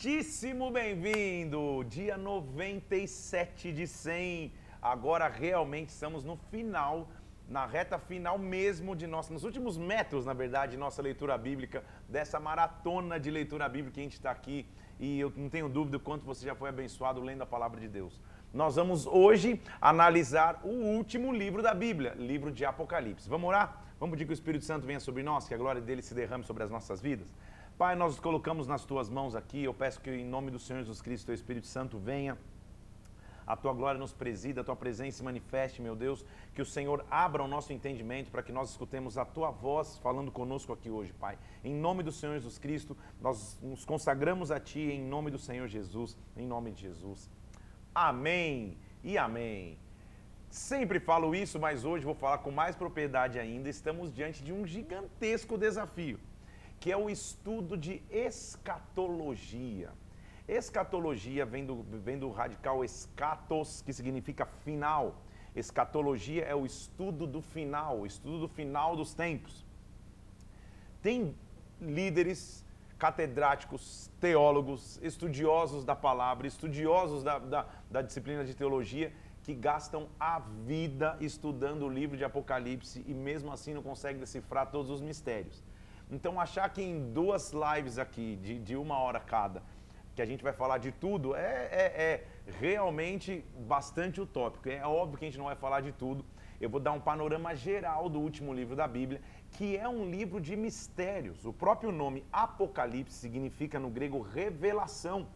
Muitíssimo bem-vindo! Dia 97 de 100. Agora realmente estamos no final, na reta final mesmo de nossa, nos últimos metros, na verdade, de nossa leitura bíblica, dessa maratona de leitura bíblica que a gente está aqui. E eu não tenho dúvida o quanto você já foi abençoado lendo a palavra de Deus. Nós vamos hoje analisar o último livro da Bíblia, livro de Apocalipse. Vamos orar? Vamos pedir que o Espírito Santo venha sobre nós, que a glória dele se derrame sobre as nossas vidas? Pai, nós colocamos nas tuas mãos aqui. Eu peço que, em nome do Senhor Jesus Cristo, o Espírito Santo venha. A tua glória nos presida, a tua presença se manifeste, meu Deus. Que o Senhor abra o nosso entendimento para que nós escutemos a tua voz falando conosco aqui hoje, Pai. Em nome do Senhor Jesus Cristo, nós nos consagramos a Ti, em nome do Senhor Jesus, em nome de Jesus. Amém e amém. Sempre falo isso, mas hoje vou falar com mais propriedade ainda. Estamos diante de um gigantesco desafio que é o estudo de escatologia. Escatologia vem do, vem do radical escatos, que significa final. Escatologia é o estudo do final, o estudo do final dos tempos. Tem líderes, catedráticos, teólogos, estudiosos da palavra, estudiosos da, da, da disciplina de teologia, que gastam a vida estudando o livro de Apocalipse e mesmo assim não conseguem decifrar todos os mistérios. Então, achar que em duas lives aqui, de, de uma hora cada, que a gente vai falar de tudo, é, é, é, realmente bastante utópico. É óbvio que a gente não vai falar de tudo. Eu vou dar um panorama geral do último livro da Bíblia, que é um livro de mistérios. O próprio nome Apocalipse significa no grego revelação.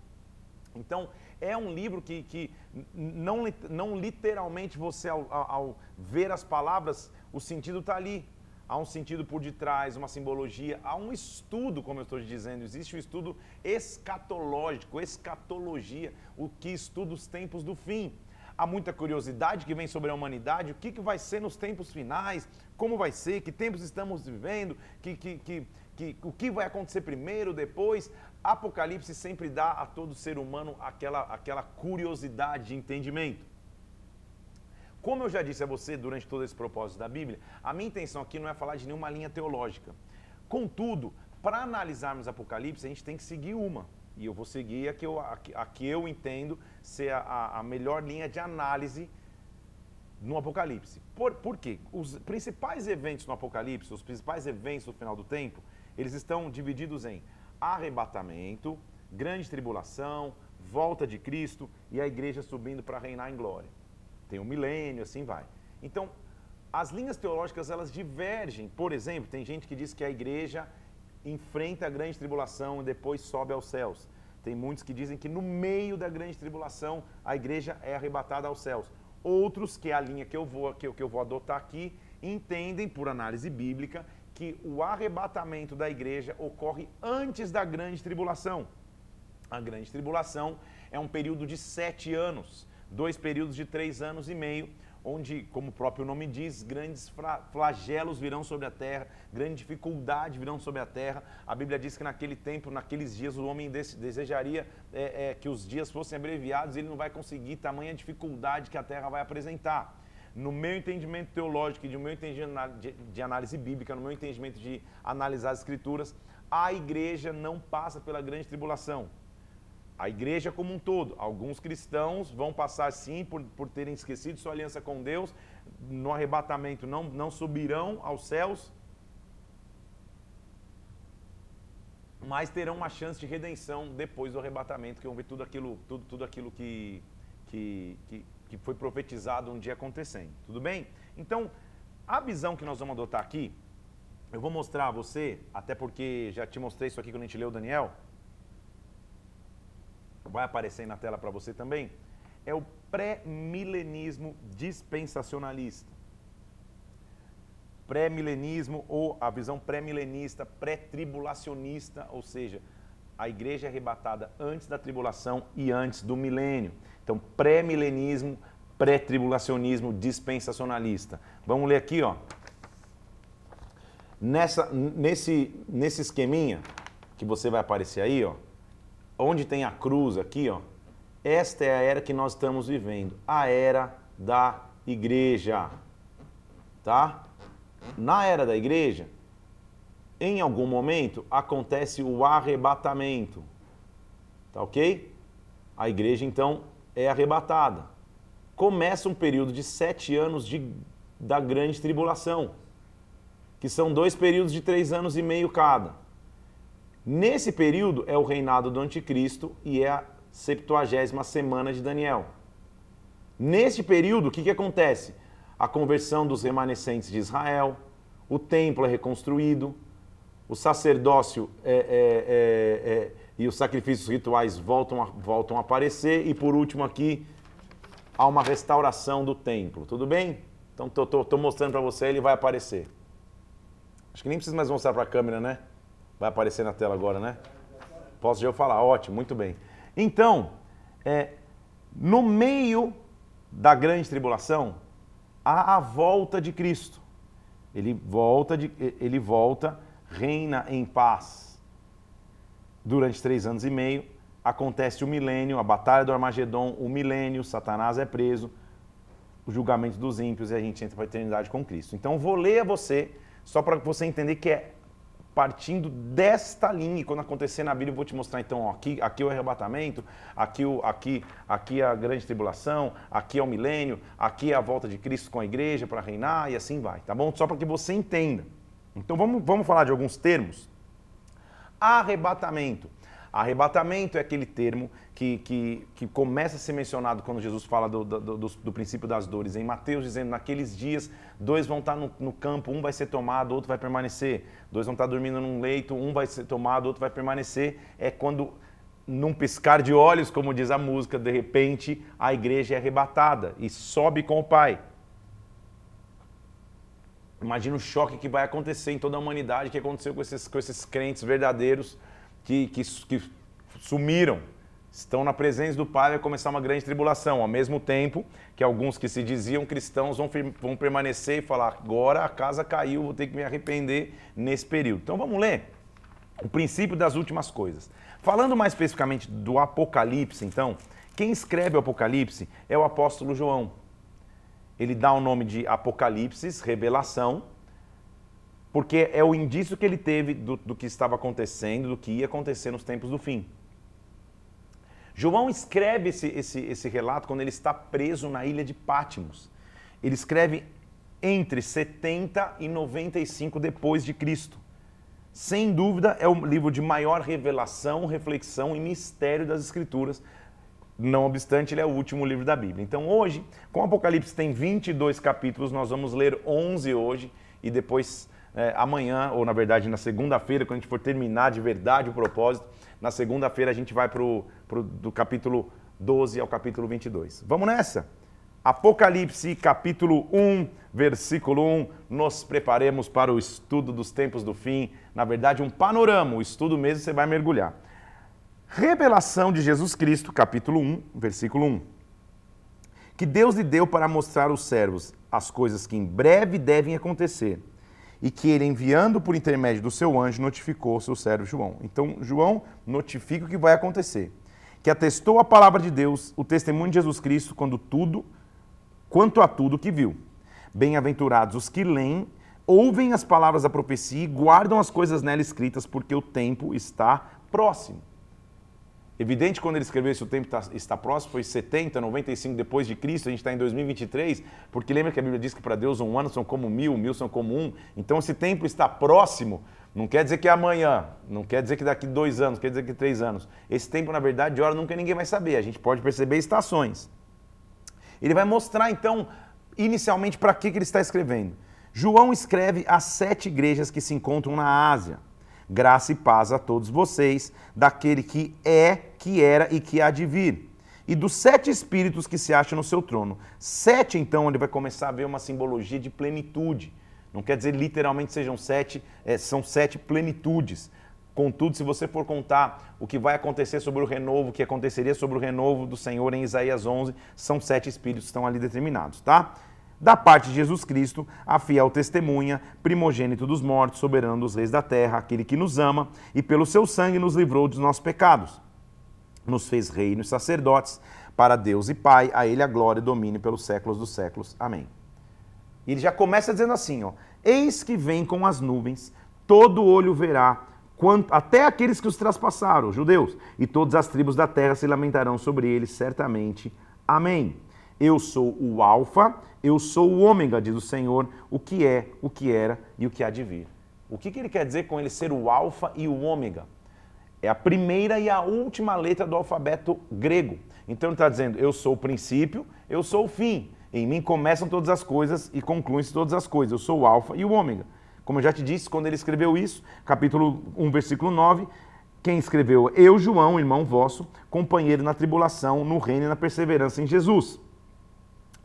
Então, é um livro que, que não, não literalmente você, ao, ao ver as palavras, o sentido está ali há um sentido por detrás, uma simbologia, há um estudo, como eu estou dizendo, existe o um estudo escatológico, escatologia, o que estuda os tempos do fim. Há muita curiosidade que vem sobre a humanidade, o que, que vai ser nos tempos finais, como vai ser, que tempos estamos vivendo, que, que, que, que, o que vai acontecer primeiro, depois. Apocalipse sempre dá a todo ser humano aquela, aquela curiosidade de entendimento. Como eu já disse a você durante todo esse propósito da Bíblia, a minha intenção aqui não é falar de nenhuma linha teológica. Contudo, para analisarmos Apocalipse, a gente tem que seguir uma. E eu vou seguir a que eu, a, a que eu entendo ser a, a melhor linha de análise no Apocalipse. Por, por quê? Os principais eventos no Apocalipse, os principais eventos do final do tempo, eles estão divididos em arrebatamento, grande tribulação, volta de Cristo e a igreja subindo para reinar em glória tem o milênio, assim vai. Então, as linhas teológicas elas divergem. Por exemplo, tem gente que diz que a igreja enfrenta a grande tribulação e depois sobe aos céus. Tem muitos que dizem que no meio da grande tribulação a igreja é arrebatada aos céus. Outros, que é a linha que eu vou, que que eu vou adotar aqui, entendem, por análise bíblica, que o arrebatamento da igreja ocorre antes da grande tribulação. A grande tribulação é um período de sete anos dois períodos de três anos e meio, onde, como o próprio nome diz, grandes flagelos virão sobre a terra, grande dificuldade virão sobre a terra. A Bíblia diz que naquele tempo, naqueles dias, o homem desejaria é, é, que os dias fossem abreviados e ele não vai conseguir tamanha dificuldade que a terra vai apresentar. No meu entendimento teológico e no meu entendimento de, análise bíblica, no meu entendimento de analisar as escrituras, a igreja não passa pela grande tribulação a igreja como um todo. Alguns cristãos vão passar sim por, por terem esquecido sua aliança com Deus, no arrebatamento não, não subirão aos céus, mas terão uma chance de redenção depois do arrebatamento, que vão ver tudo aquilo, tudo, tudo aquilo que, que, que, que foi profetizado um dia acontecendo. Tudo bem? Então, a visão que nós vamos adotar aqui, eu vou mostrar a você, até porque já te mostrei isso aqui quando a gente leu Daniel, vai aparecer na tela para você também, é o pré-milenismo dispensacionalista. Pré-milenismo ou a visão pré-milenista, pré-tribulacionista, ou seja, a igreja é arrebatada antes da tribulação e antes do milênio. Então, pré-milenismo, pré-tribulacionismo dispensacionalista. Vamos ler aqui, ó. Nessa, nesse, nesse esqueminha que você vai aparecer aí, ó onde tem a cruz aqui, ó, esta é a era que nós estamos vivendo, a era da igreja. Tá? Na era da igreja, em algum momento acontece o arrebatamento. Tá ok? A igreja então é arrebatada. Começa um período de sete anos de, da grande tribulação, que são dois períodos de três anos e meio cada. Nesse período é o reinado do anticristo e é a septuagésima semana de Daniel. Neste período, o que, que acontece? A conversão dos remanescentes de Israel, o templo é reconstruído, o sacerdócio é, é, é, é e os sacrifícios rituais voltam a, voltam a aparecer, e por último aqui, há uma restauração do templo. Tudo bem? Então estou mostrando para você, ele vai aparecer. Acho que nem precisa mais mostrar para a câmera, né? Vai aparecer na tela agora, né? Posso já falar? Ótimo, muito bem. Então, é, no meio da grande tribulação, há a volta de Cristo. Ele volta, de, ele volta, reina em paz. Durante três anos e meio, acontece o milênio, a batalha do Armagedon, o milênio, Satanás é preso, o julgamento dos ímpios e a gente entra para a eternidade com Cristo. Então, vou ler a você, só para você entender que é partindo desta linha, e quando acontecer na Bíblia, eu vou te mostrar então, ó, aqui, aqui é o arrebatamento, aqui, o, aqui, aqui é a grande tribulação, aqui é o milênio, aqui é a volta de Cristo com a igreja para reinar e assim vai, tá bom? Só para que você entenda. Então vamos, vamos falar de alguns termos. Arrebatamento. Arrebatamento é aquele termo que, que, que começa a ser mencionado quando Jesus fala do, do, do, do, princípio das dores. Em Mateus, dizendo: naqueles dias, dois vão estar no, no, campo, um vai ser tomado, outro vai permanecer. Dois vão estar dormindo num leito, um vai ser tomado, outro vai permanecer. É quando, num piscar de olhos, como diz a música, de repente a igreja é arrebatada e sobe com o Pai. Imagina o choque que vai acontecer em toda a humanidade, que aconteceu com esses, com esses crentes verdadeiros que, que, que sumiram, estão na presença do Pai, vai começar uma grande tribulação. Ao mesmo tempo que alguns que se diziam cristãos vão, vão permanecer e falar: agora a casa caiu, vou ter que me arrepender nesse período. Então vamos ler o princípio das últimas coisas. Falando mais especificamente do Apocalipse, então, quem escreve o Apocalipse é o apóstolo João. Ele dá o nome de Apocalipse, revelação, porque é o indício que ele teve do, do, que estava acontecendo, do que ia acontecer nos tempos do fim. João escreve esse, esse, esse relato quando ele está preso na ilha de Pátimos. Ele escreve entre 70 e 95 depois de Cristo. Sem dúvida, é o livro de maior revelação, reflexão e mistério das Escrituras. Não obstante, ele é o último livro da Bíblia. Então, hoje, com Apocalipse tem 22 capítulos, nós vamos ler 11 hoje e depois é, amanhã, ou na verdade na segunda-feira, quando a gente for terminar de verdade o propósito, na segunda-feira a gente vai para o do capítulo 12 ao capítulo 22. Vamos nessa? Apocalipse, capítulo 1, versículo 1. Nos preparemos para o estudo dos tempos do fim. Na verdade, um panorama, o estudo mesmo você vai mergulhar. Revelação de Jesus Cristo, capítulo 1, versículo 1. Que Deus lhe deu para mostrar aos servos as coisas que em breve devem acontecer e que ele, enviando por intermédio do seu anjo, notificou o seu servo João. Então, João notifica o que vai acontecer. Que atestou a palavra de Deus, o testemunho de Jesus Cristo, quando tudo, quanto a tudo que viu. Bem-aventurados os que leem, ouvem as palavras da profecia e guardam as coisas nela escritas, porque o tempo está próximo. Evidente quando ele escreveu isso, o tempo está, está próximo, foi 70, 95 depois de Cristo, a gente está em 2023, porque lembra que a Bíblia diz que para Deus um ano são como mil, mil são como um. Então esse tempo está próximo, não quer dizer que é amanhã, não quer dizer que daqui dois anos, quer dizer que três anos. Esse tempo, na verdade, de hora nunca ninguém vai saber, a gente pode perceber estações. Ele vai mostrar então, inicialmente, para que, que ele está escrevendo. João escreve as sete igrejas que se encontram na Ásia. Graça e paz a todos vocês, daquele que é, que era e que há de vir. E dos sete espíritos que se acham no seu trono. Sete, então, ele vai começar a ver uma simbologia de plenitude. Não quer dizer literalmente sejam sete, é, são sete plenitudes. Contudo, se você for contar o que vai acontecer sobre o renovo, o que aconteceria sobre o renovo do Senhor em Isaías 11, são sete espíritos que estão ali determinados, tá? Da parte de Jesus Cristo, a fiel testemunha, primogênito dos mortos, soberano dos reis da terra, aquele que nos ama e pelo seu sangue nos livrou dos nossos pecados. Nos fez reinos e sacerdotes para Deus e Pai, a ele a glória e domínio pelos séculos dos séculos. Amém. E ele já começa dizendo assim, ó: Eis que vem com as nuvens, todo olho verá, quanto, até aqueles que os traspassaram, os judeus, e todas as tribos da terra se lamentarão sobre eles, certamente. Amém. Eu sou o Alfa, eu sou o Ômega, diz o Senhor, o que é, o que era e o que há de vir. O que, que ele quer dizer com ele ser o Alfa e o Ômega? É a primeira e a última letra do alfabeto grego. Então ele está dizendo: eu sou o princípio, eu sou o fim. Em mim começam todas as coisas e concluem-se todas as coisas. Eu sou o Alfa e o Ômega. Como eu já te disse, quando ele escreveu isso, capítulo 1, versículo 9, quem escreveu? Eu, João, irmão vosso, companheiro na tribulação, no reino e na perseverança em Jesus.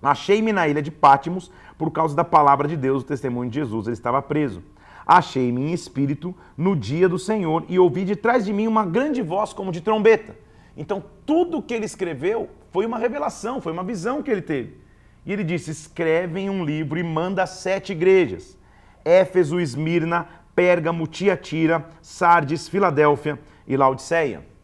Achei-me na ilha de Pátimos por causa da palavra de Deus, o testemunho de Jesus. Ele estava preso. Achei-me em espírito no dia do Senhor e ouvi de trás de mim uma grande voz como de trombeta. Então, tudo que ele escreveu foi uma revelação, foi uma visão que ele teve. E ele disse: escreve em um livro e manda sete igrejas: Éfeso, Esmirna, Pérgamo, Tiatira, Sardes, Filadélfia e Laodiceia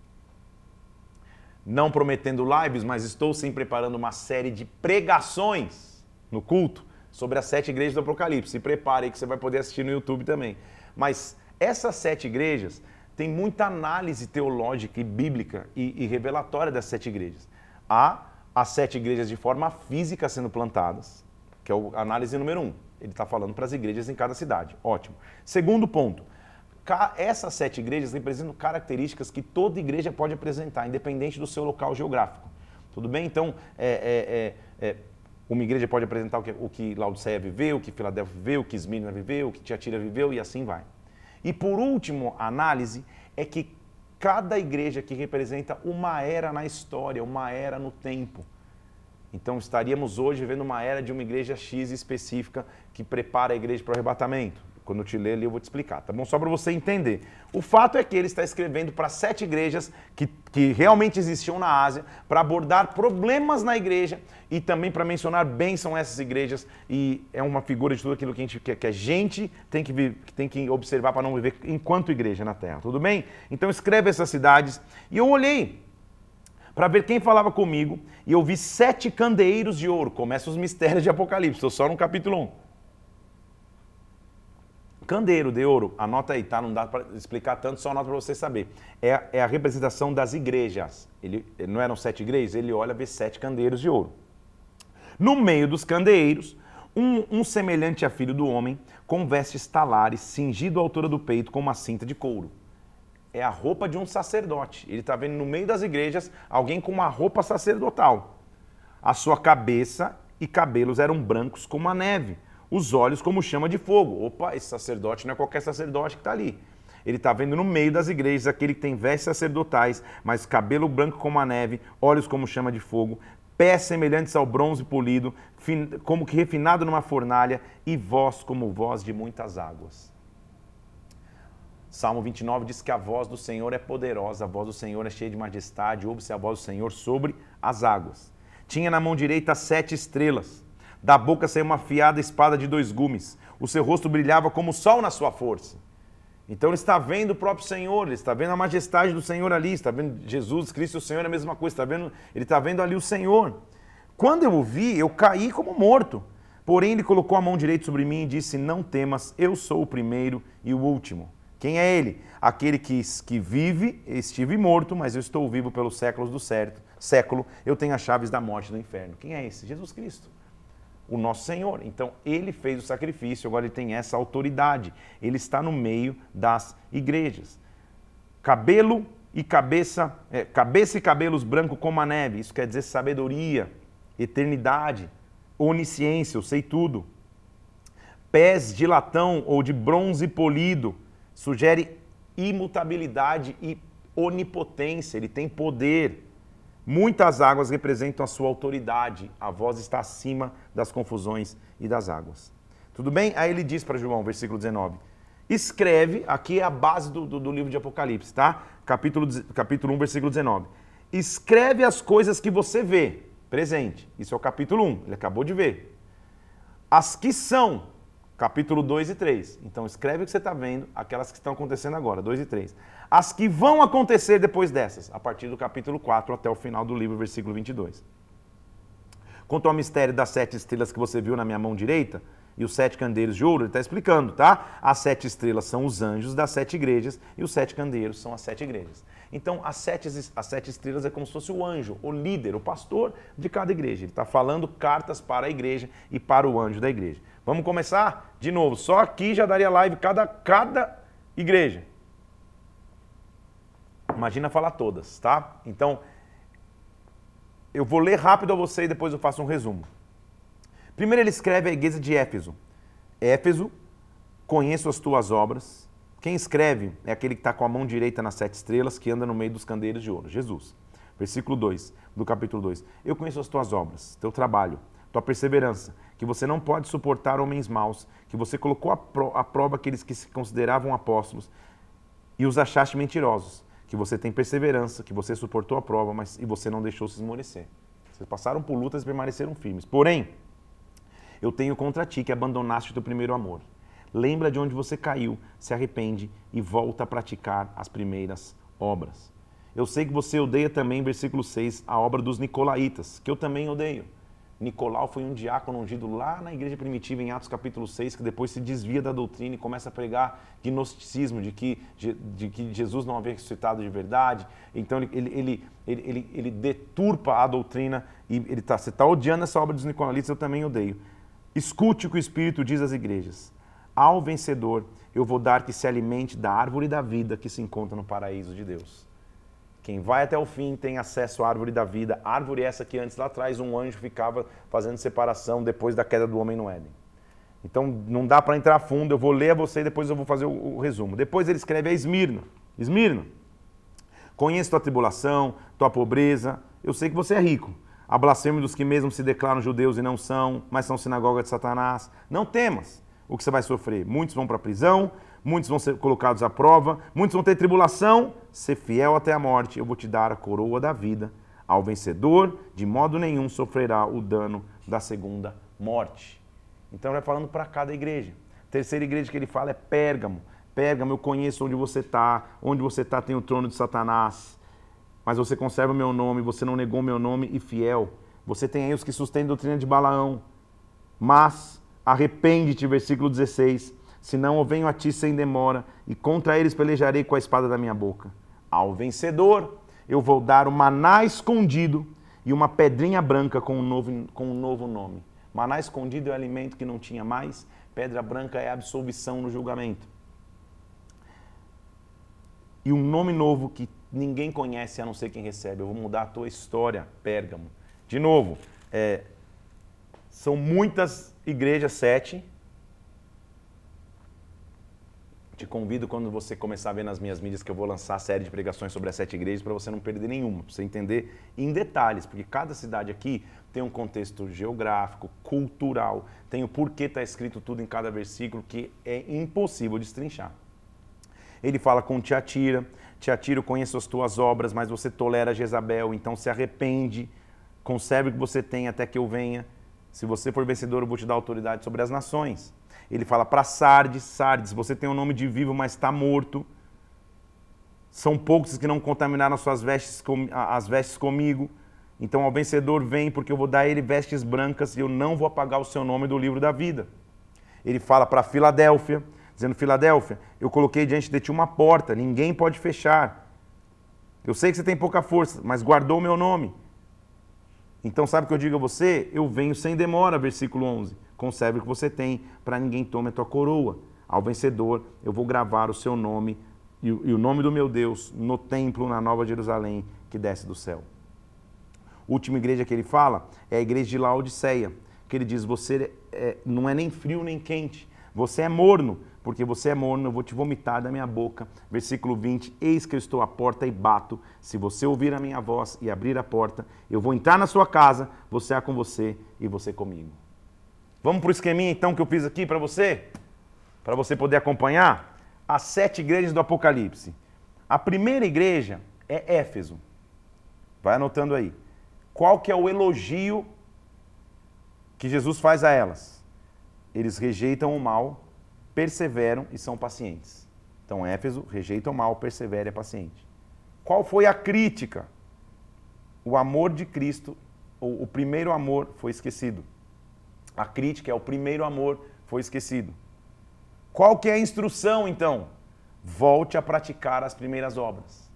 não prometendo lives, mas estou sim preparando uma série de pregações no culto sobre as sete igrejas do Apocalipse. Se prepare aí que você vai poder assistir no YouTube também. Mas essas sete igrejas têm muita análise teológica e bíblica e, e revelatória das sete igrejas. Há as sete igrejas de forma física sendo plantadas, que é a análise número um. Ele está falando para as igrejas em cada cidade. Ótimo. Segundo ponto, essas sete igrejas representam características que toda igreja pode apresentar, independente do seu local geográfico. Tudo bem? Então, é, é, é, é uma igreja pode apresentar o que, o que Laodiceia viveu, o que Filadélfia viveu, o que Esmirna viveu, o que Tiatira viveu e assim vai. E por último, a análise é que cada igreja que representa uma era na história, uma era no tempo. Então estaríamos hoje vivendo uma era de uma igreja X específica que prepara a igreja para o arrebatamento. Quando eu te ler ali, eu vou te explicar, tá bom? Só para você entender. O fato é que ele está escrevendo para sete igrejas que, que realmente existiam na Ásia, para abordar problemas na igreja e também para mencionar bênção essas igrejas. E é uma figura de tudo aquilo que a gente que, que a gente tem que, tem que observar para não viver enquanto igreja na terra, tudo bem? Então escreve essas cidades. E eu olhei para ver quem falava comigo e eu vi sete candeeiros de ouro. Começa os mistérios de Apocalipse, estou só no capítulo 1 Candeeiro de ouro, anota aí, tá? Não dá para explicar tanto, só anota para você saber. É, é, a representação das igrejas. Ele, não eram sete igrejas? Ele olha, vê sete candeiros de ouro. No meio dos candeeiros, um, um semelhante a filho do homem, com vestes talares, cingido à altura do peito com uma cinta de couro. É a roupa de um sacerdote. Ele está vendo no meio das igrejas alguém com uma roupa sacerdotal. A sua cabeça e cabelos eram brancos como a neve os olhos como chama de fogo. Opa, esse sacerdote não é qualquer sacerdote que está ali. Ele está vendo no meio das igrejas aquele que tem vestes sacerdotais, mas cabelo branco como a neve, olhos como chama de fogo, pés semelhantes ao bronze polido, como que refinado numa fornalha, e voz como voz de muitas águas. Salmo 29 diz que a voz do Senhor é poderosa, a voz do Senhor é cheia de majestade, ouve-se a voz do Senhor sobre as águas. Tinha na mão direita sete estrelas. Da boca saiu uma afiada espada de dois gumes. O seu rosto brilhava como o sol na sua força. Então ele está vendo o próprio Senhor, ele está vendo a majestade do Senhor ali, está vendo Jesus Cristo, o Senhor é a mesma coisa, está vendo, ele está vendo ali o Senhor. Quando eu o vi, eu caí como morto. Porém, ele colocou a mão direita sobre mim e disse: Não temas, eu sou o primeiro e o último. Quem é ele? Aquele que, que vive, estive morto, mas eu estou vivo pelos séculos do certo, século. Eu tenho as chaves da morte e do inferno. Quem é esse? Jesus Cristo o nosso Senhor. Então, ele fez o sacrifício, agora ele tem essa autoridade. Ele está no meio das igrejas. Cabelo e cabeça, é, cabeça e cabelos brancos como a neve. Isso quer dizer sabedoria, eternidade, onisciência, eu sei tudo. Pés de latão ou de bronze polido sugere imutabilidade e onipotência, ele tem poder. Muitas águas representam a sua autoridade, a voz está acima das confusões e das águas. Tudo bem? Aí ele diz para João, versículo 19: Escreve, aqui é a base do, do, do, livro de Apocalipse, tá? Capítulo, capítulo 1, versículo 19. Escreve as coisas que você vê, presente. Isso é o capítulo 1, ele acabou de ver. As que são, capítulo 2 e 3. Então escreve o que você está vendo, aquelas que estão acontecendo agora, 2 e 3 as que vão acontecer depois dessas, a partir do capítulo 4 até o final do livro, versículo 22. Quanto ao mistério das sete estrelas que você viu na minha mão direita, e os sete candeeiros de ouro, ele está explicando, tá? As sete estrelas são os anjos das sete igrejas e os sete candeeiros são as sete igrejas. Então, as sete, as sete estrelas é como se fosse o anjo, o líder, o pastor de cada igreja. Ele está falando cartas para a igreja e para o anjo da igreja. Vamos começar? De novo, só aqui já daria live cada, cada igreja. Imagina falar todas, tá? Então, eu vou ler rápido a você e depois eu faço um resumo. Primeiro ele escreve a igreja de Éfeso. Éfeso, conheço as tuas obras. Quem escreve é aquele que está com a mão direita nas sete estrelas, que anda no meio dos candeeiros de ouro, Jesus. Versículo 2 do capítulo 2. Eu conheço as tuas obras, teu trabalho, tua perseverança, que você não pode suportar homens maus, que você colocou à prova aqueles que se consideravam apóstolos e os achaste mentirosos, que você tem perseverança, que você suportou a prova, mas e você não deixou se esmorecer. Vocês passaram por lutas e permaneceram firmes. Porém, eu tenho contra ti que abandonaste o teu primeiro amor. Lembra de onde você caiu, se arrepende e volta a praticar as primeiras obras. Eu sei que você odeia também, versículo 6, a obra dos nicolaítas, que eu também odeio. Nicolau foi um diácono ungido lá na igreja primitiva, em Atos capítulo 6, que depois se desvia da doutrina e começa a pregar gnosticismo, de que, de que Jesus não havia ressuscitado de verdade. Então ele, ele, ele, ele, ele deturpa a doutrina e ele tá, você está odiando essa obra dos Nicolaitas, eu também odeio. Escute o que o Espírito diz às igrejas. Ao vencedor, eu vou dar que se alimente da árvore da vida que se encontra no paraíso de Deus. Quem vai até o fim tem acesso à árvore da vida. Árvore essa que antes lá atrás um anjo ficava fazendo separação depois da queda do homem no Éden. Então não dá para entrar fundo, eu vou ler a você e depois eu vou fazer o, o resumo. Depois ele escreve a Esmirna. Esmirna, conheço tua tribulação, tua pobreza, eu sei que você é rico a blasfêmia dos que mesmo se declaram judeus e não são, mas são sinagoga de Satanás. Não temas o que você vai sofrer. Muitos vão para a prisão, muitos vão ser colocados à prova, muitos vão ter tribulação. Ser fiel até a morte, eu vou te dar a coroa da vida. Ao vencedor, de modo nenhum sofrerá o dano da segunda morte. Então, vai falando para cada igreja. A terceira igreja que ele fala é Pérgamo. Pérgamo, eu conheço onde você está. Onde você está tem o trono de Satanás mas você conserva meu nome, você não negou meu nome e fiel. Você tem aí os que sustentam a doutrina de Balaão. Mas arrepende-te, versículo 16, senão eu venho a ti sem demora, e contra eles pelejarei com a espada da minha boca. Ao vencedor, eu vou dar o maná escondido e uma pedrinha branca com um novo, com um novo nome. Maná escondido é o alimento que não tinha mais, pedra branca é a absolvição no julgamento. E um nome novo que ninguém conhece a não ser quem recebe. Eu vou mudar a tua história, Pérgamo. De novo, é, são muitas igrejas, sete. Te convido quando você começar a ver nas minhas mídias que eu vou lançar a série de pregações sobre as sete igrejas para você não perder nenhuma, para você entender em detalhes, porque cada cidade aqui tem um contexto geográfico, cultural, tem o porquê está escrito tudo em cada versículo que é impossível de destrinchar. Ele fala com Tiatira, Tiatira, conheço as tuas obras, mas você tolera Jezabel, então se arrepende, conserve o que você tem até que eu venha. Se você for vencedor, eu vou te dar autoridade sobre as nações. Ele fala para Sardes, Sardes, você tem o um nome de vivo, mas está morto. São poucos que não contaminaram as suas vestes, as vestes comigo. Então ao vencedor vem, porque eu vou dar a ele vestes brancas e eu não vou apagar o seu nome do livro da vida. Ele fala para Filadélfia, dizendo: Filadélfia, eu coloquei diante de ti uma porta, ninguém pode fechar. Eu sei que você tem pouca força, mas guardou o meu nome. Então, sabe o que eu digo a você? Eu venho sem demora, versículo 11. Conserve o que você tem, para ninguém tome a tua coroa. Ao vencedor, eu vou gravar o seu nome e, o nome do meu Deus no templo na Nova Jerusalém que desce do céu. Última igreja que ele fala é a igreja de Laodiceia, que ele diz: Você é, não é nem frio nem quente, você é morno, porque você é morno, eu vou te vomitar da minha boca. Versículo 20: Eis que eu estou à porta e bato. Se você ouvir a minha voz e abrir a porta, eu vou entrar na sua casa, você é com você e você comigo. Vamos para o esqueminha então que eu fiz aqui para você? Para você poder acompanhar? As sete igrejas do Apocalipse. A primeira igreja é Éfeso. Vai anotando aí. Qual que é o elogio que Jesus faz a elas? Eles rejeitam o mal perseveram e são pacientes. Então, Éfeso rejeita o mal, persevera e é paciente. Qual foi a crítica? O amor de Cristo, ou o primeiro amor, foi esquecido. A crítica é o primeiro amor foi esquecido. Qual que é a instrução então? Volte a praticar as primeiras obras.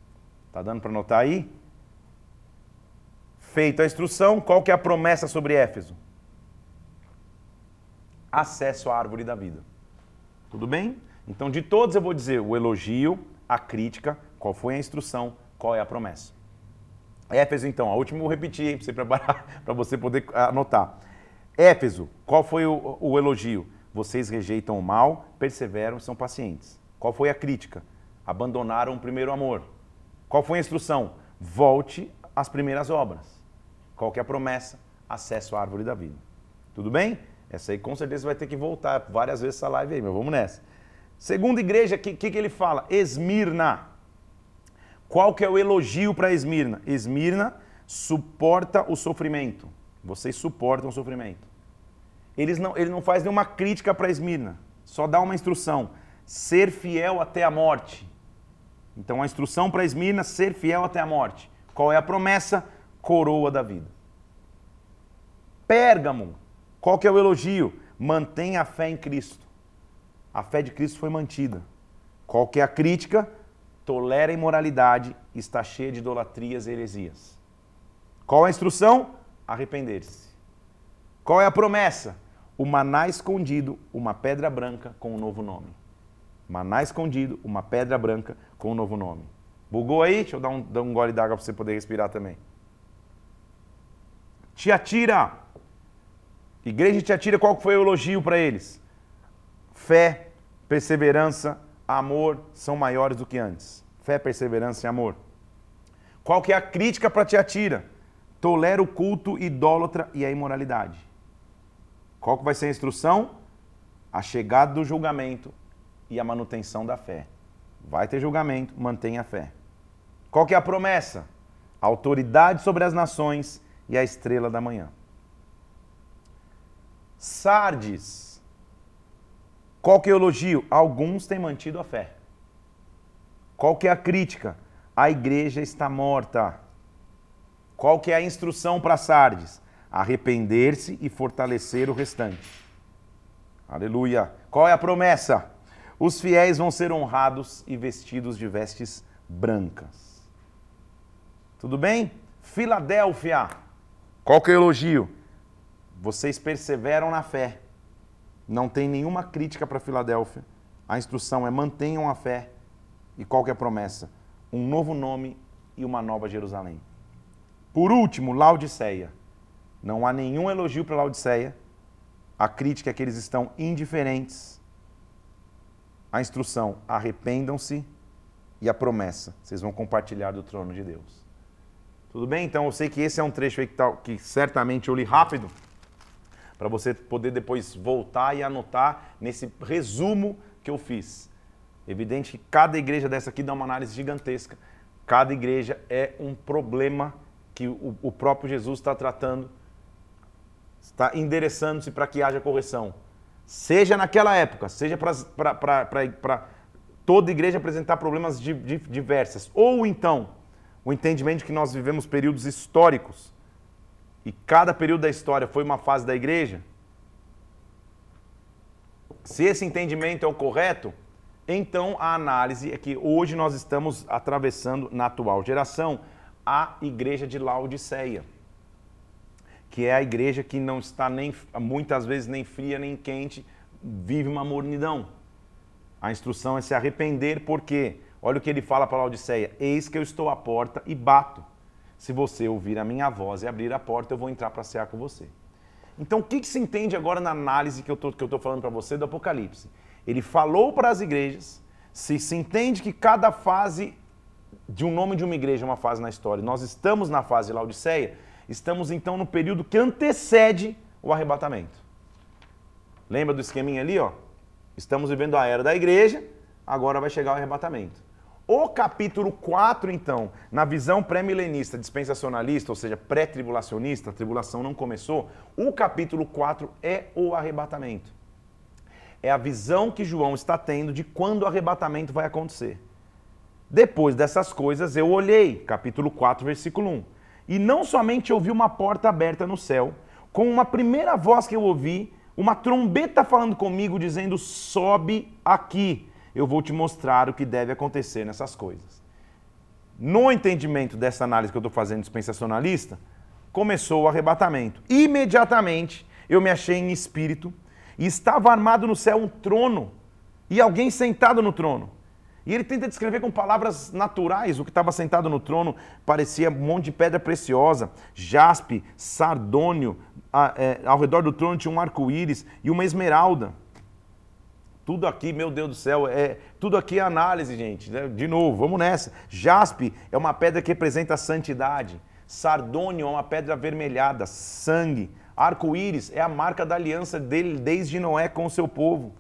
Tá dando para notar aí? Feita a instrução, qual que é a promessa sobre Éfeso? Acesso à árvore da vida. Tudo bem? Então, de todos eu vou dizer o elogio, a crítica, qual foi a instrução, qual é a promessa. Éfeso, então, a última eu vou repetir para você você poder anotar. Éfeso, qual foi o, o elogio? Vocês rejeitam o mal, perseveram, são pacientes. Qual foi a crítica? Abandonaram o primeiro amor. Qual foi a instrução? Volte às primeiras obras. Qual que é a promessa? Acesso à árvore da vida. Tudo bem? Essa aí com certeza vai ter que voltar várias vezes essa live aí, mas vamos nessa. Segunda igreja, o que, que, que ele fala? Esmirna. Qual que é o elogio para Esmirna? Esmirna suporta o sofrimento. Vocês suportam o sofrimento. Eles não, ele não faz nenhuma crítica para Esmirna, só dá uma instrução: ser fiel até a morte. Então a instrução para Esmirna, ser fiel até a morte. Qual é a promessa? Coroa da vida. Pérgamo, qual que é o elogio? Mantenha a fé em Cristo. A fé de Cristo foi mantida. Qual que é a crítica? Tolera a imoralidade, está cheia de idolatrias e heresias. Qual a instrução? Arrepender-se. Qual é a promessa? O maná escondido, uma pedra branca com um novo nome. Maná escondido, uma pedra branca com um novo nome. Bugou aí? Deixa eu dar um, dar um gole d'água para você poder respirar também. Tiatira. Igreja de Tiatira, qual foi o elogio para eles? Fé, perseverança, amor são maiores do que antes. Fé, perseverança e amor. Qual que é a crítica para Tiatira? Tolera o culto idólatra e a imoralidade. Qual que vai ser a instrução? A chegada do julgamento e a manutenção da fé. Vai ter julgamento, mantenha a fé. Qual que é a promessa? Autoridade sobre as nações e a estrela da manhã. Sardes. Qual que é o elogio? Alguns têm mantido a fé. Qual que é a crítica? A igreja está morta. Qual que é a instrução para Sardes? Arrepender-se e fortalecer o restante. Aleluia. Qual é a promessa? Os fiéis vão ser honrados e vestidos de vestes brancas. Tudo bem? Filadélfia. Qual que é o elogio? Vocês perseveram na fé. Não tem nenhuma crítica para Filadélfia. A instrução é mantenham a fé. E qual que é a promessa? Um novo nome e uma nova Jerusalém. Por último, Laodiceia. Não há nenhum elogio para Laodiceia. A crítica é que eles estão indiferentes. A instrução, arrependam-se. E a promessa, vocês vão compartilhar do trono de Deus. Tudo bem? Então eu sei que esse é um trecho que, tá, que certamente eu li rápido, para você poder depois voltar e anotar nesse resumo que eu fiz. Evidente que cada igreja dessa aqui dá uma análise gigantesca. Cada igreja é um problema que o, o próprio Jesus está tratando, está endereçando-se para que haja correção. Seja naquela época, seja para toda igreja apresentar problemas diversos. Ou então, o entendimento de que nós vivemos períodos históricos e cada período da história foi uma fase da igreja, se esse entendimento é o correto, então a análise é que hoje nós estamos atravessando, na atual geração, a igreja de Laodiceia, que é a igreja que não está nem muitas vezes nem fria nem quente, vive uma mornidão. A instrução é se arrepender, porque Olha o que ele fala para Laodiceia: Eis que eu estou à porta e bato. Se você ouvir a minha voz e abrir a porta, eu vou entrar para cear com você. Então, o que, que, se entende agora na análise que eu estou falando para você do Apocalipse? Ele falou para as igrejas, se se entende que cada fase de um nome de uma igreja uma fase na história. Nós estamos na fase de Laodiceia, estamos então no período que antecede o arrebatamento. Lembra do esqueminha ali, ó? Estamos vivendo a era da igreja, agora vai chegar o arrebatamento. O capítulo 4, então, na visão pré-milenista, dispensacionalista, ou seja, pré-tribulacionista, a tribulação não começou, o capítulo 4 é o arrebatamento. É a visão que João está tendo de quando o arrebatamento vai acontecer. Depois dessas coisas, eu olhei, capítulo 4, versículo 1. E não somente ouvi uma porta aberta no céu, com uma primeira voz que eu ouvi, uma trombeta falando comigo, dizendo: sobe aqui, eu vou te mostrar o que deve acontecer nessas coisas. No entendimento dessa análise que eu estou fazendo dispensacionalista, começou o arrebatamento. Imediatamente eu me achei em espírito e estava armado no céu um trono e alguém sentado no trono. E ele tenta descrever com palavras naturais o que estava sentado no trono, parecia um monte de pedra preciosa, jaspe, sardônio, a, é, ao redor do trono tinha um arco-íris e uma esmeralda. Tudo aqui, meu Deus do céu, é tudo aqui é análise, gente. Né? De novo, vamos nessa. Jaspe é uma pedra que representa a santidade. Sardônio é uma pedra avermelhada, sangue. Arco-íris é a marca da aliança dele desde Noé com o seu povo.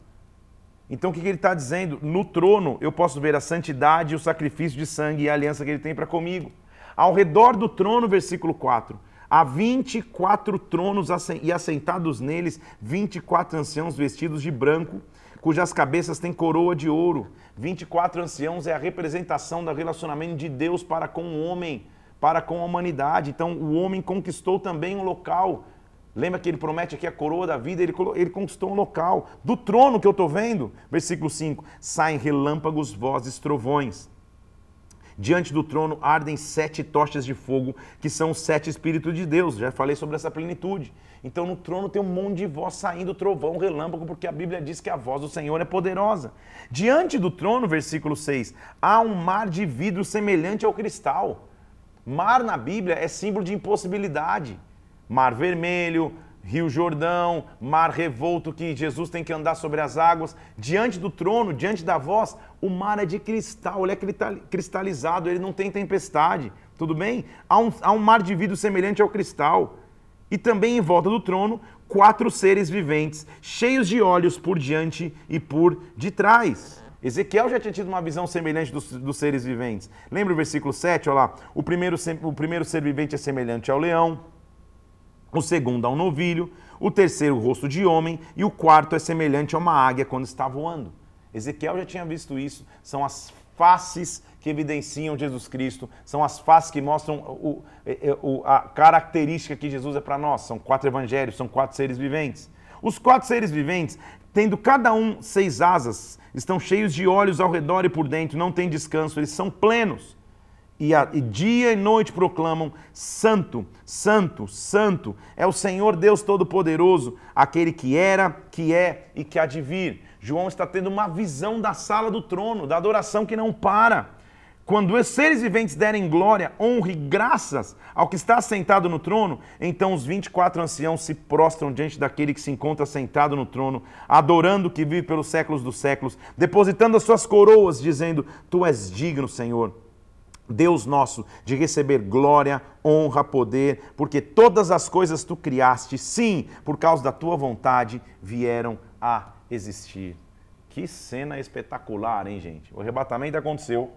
Então o que, que ele está dizendo? No trono eu posso ver a santidade, o sacrifício de sangue e a aliança que ele tem para comigo. Ao redor do trono, versículo 4, há 24 tronos e assentados neles 24 anciãos vestidos de branco, cujas cabeças têm coroa de ouro. 24 anciãos é a representação do relacionamento de Deus para com o homem, para com a humanidade. Então o homem conquistou também um local Lembra que ele promete aqui a coroa da vida, ele, ele conquistou um local. Do trono que eu estou vendo, versículo 5, saem relâmpagos, vozes, trovões. Diante do trono ardem sete tochas de fogo, que são os sete Espíritos de Deus. Já falei sobre essa plenitude. Então no trono tem um monte de voz saindo, trovão, relâmpago, porque a Bíblia diz que a voz do Senhor é poderosa. Diante do trono, versículo 6, há um mar de vidro semelhante ao cristal. Mar na Bíblia é símbolo de impossibilidade. Mar Vermelho, Rio Jordão, mar revolto que Jesus tem que andar sobre as águas. Diante do trono, diante da voz, o mar é de cristal, ele é cristalizado, ele não tem tempestade. Tudo bem? Há um, há um mar de vidro semelhante ao cristal. E também em volta do trono, quatro seres viventes, cheios de olhos por diante e por detrás. Ezequiel já tinha tido uma visão semelhante dos, dos seres viventes. Lembra o versículo 7? Olha lá. O primeiro, o primeiro ser vivente é semelhante ao leão o segundo a um novilho, o terceiro o rosto de homem e o quarto é semelhante a uma águia quando está voando. Ezequiel já tinha visto isso, são as faces que evidenciam Jesus Cristo, são as faces que mostram o, o, a característica que Jesus é para nós. São quatro evangelhos, são quatro seres viventes. Os quatro seres viventes, tendo cada um seis asas, estão cheios de olhos ao redor e por dentro, não têm descanso, eles são plenos e, a, e dia e noite proclamam: Santo, Santo, Santo é o Senhor Deus Todo-Poderoso, aquele que era, que é e que há de vir. João está tendo uma visão da sala do trono, da adoração que não para. Quando os seres viventes derem glória, honra e graças ao que está sentado no trono, então os 24 anciãos se prostram diante daquele que se encontra sentado no trono, adorando o que vive pelos séculos dos séculos, depositando as suas coroas, dizendo: Tu és digno, Senhor Deus nosso, de receber glória, honra, poder, porque todas as coisas tu criaste, sim, por causa da tua vontade, vieram a existir. Que cena espetacular, hein, gente? O arrebatamento aconteceu.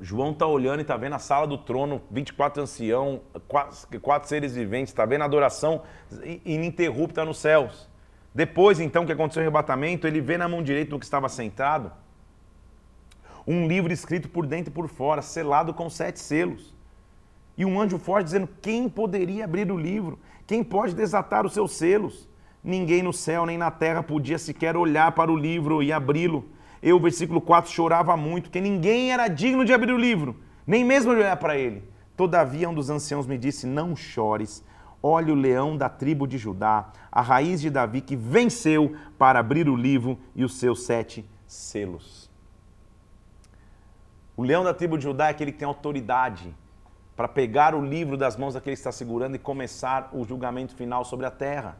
João está olhando e está vendo a sala do trono, 24 ancião, quatro, quatro seres viventes, está vendo a adoração ininterrupta nos céus. Depois, então, que aconteceu o arrebatamento, ele vê na mão direita do que estava sentado um livro escrito por dentro e por fora, selado com sete selos. E um anjo forte dizendo: Quem poderia abrir o livro? Quem pode desatar os seus selos? Ninguém no céu nem na terra podia sequer olhar para o livro e abri-lo. Eu, versículo 4, chorava muito, que ninguém era digno de abrir o livro, nem mesmo de olhar para ele. Todavia, um dos anciãos me disse: Não chores. Olhe o leão da tribo de Judá, a raiz de Davi, que venceu para abrir o livro e os seus sete selos. O leão da tribo de Judá é aquele que tem autoridade para pegar o livro das mãos daquele que está segurando e começar o julgamento final sobre a terra.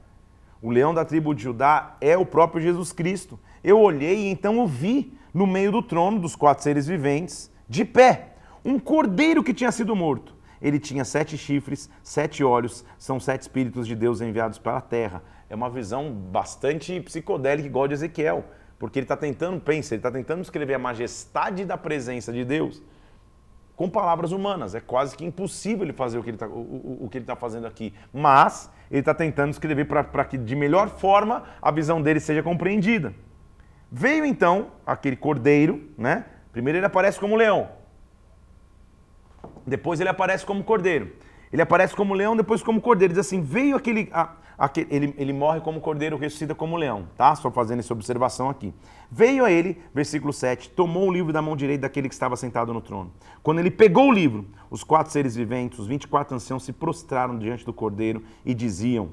O leão da tribo de Judá é o próprio Jesus Cristo. Eu olhei e então o vi no meio do trono dos quatro seres viventes, de pé, um cordeiro que tinha sido morto. Ele tinha sete chifres, sete olhos, são sete espíritos de Deus enviados para a terra. É uma visão bastante psicodélica, igual de Ezequiel. Porque ele está tentando, pensa, ele está tentando escrever a majestade da presença de Deus com palavras humanas. É quase que impossível ele fazer o que ele está o, o, tá fazendo aqui. Mas ele está tentando escrever para que de melhor forma a visão dele seja compreendida. Veio então aquele cordeiro, né? Primeiro ele aparece como leão. Depois ele aparece como cordeiro. Ele aparece como leão, depois como cordeiro. Diz assim: veio aquele. Ele, ele morre como cordeiro, ressuscita como leão, tá? Só fazendo essa observação aqui. Veio a ele, versículo 7, tomou o livro da mão direita daquele que estava sentado no trono. Quando ele pegou o livro, os quatro seres viventes, os 24 anciãos se prostraram diante do cordeiro e diziam: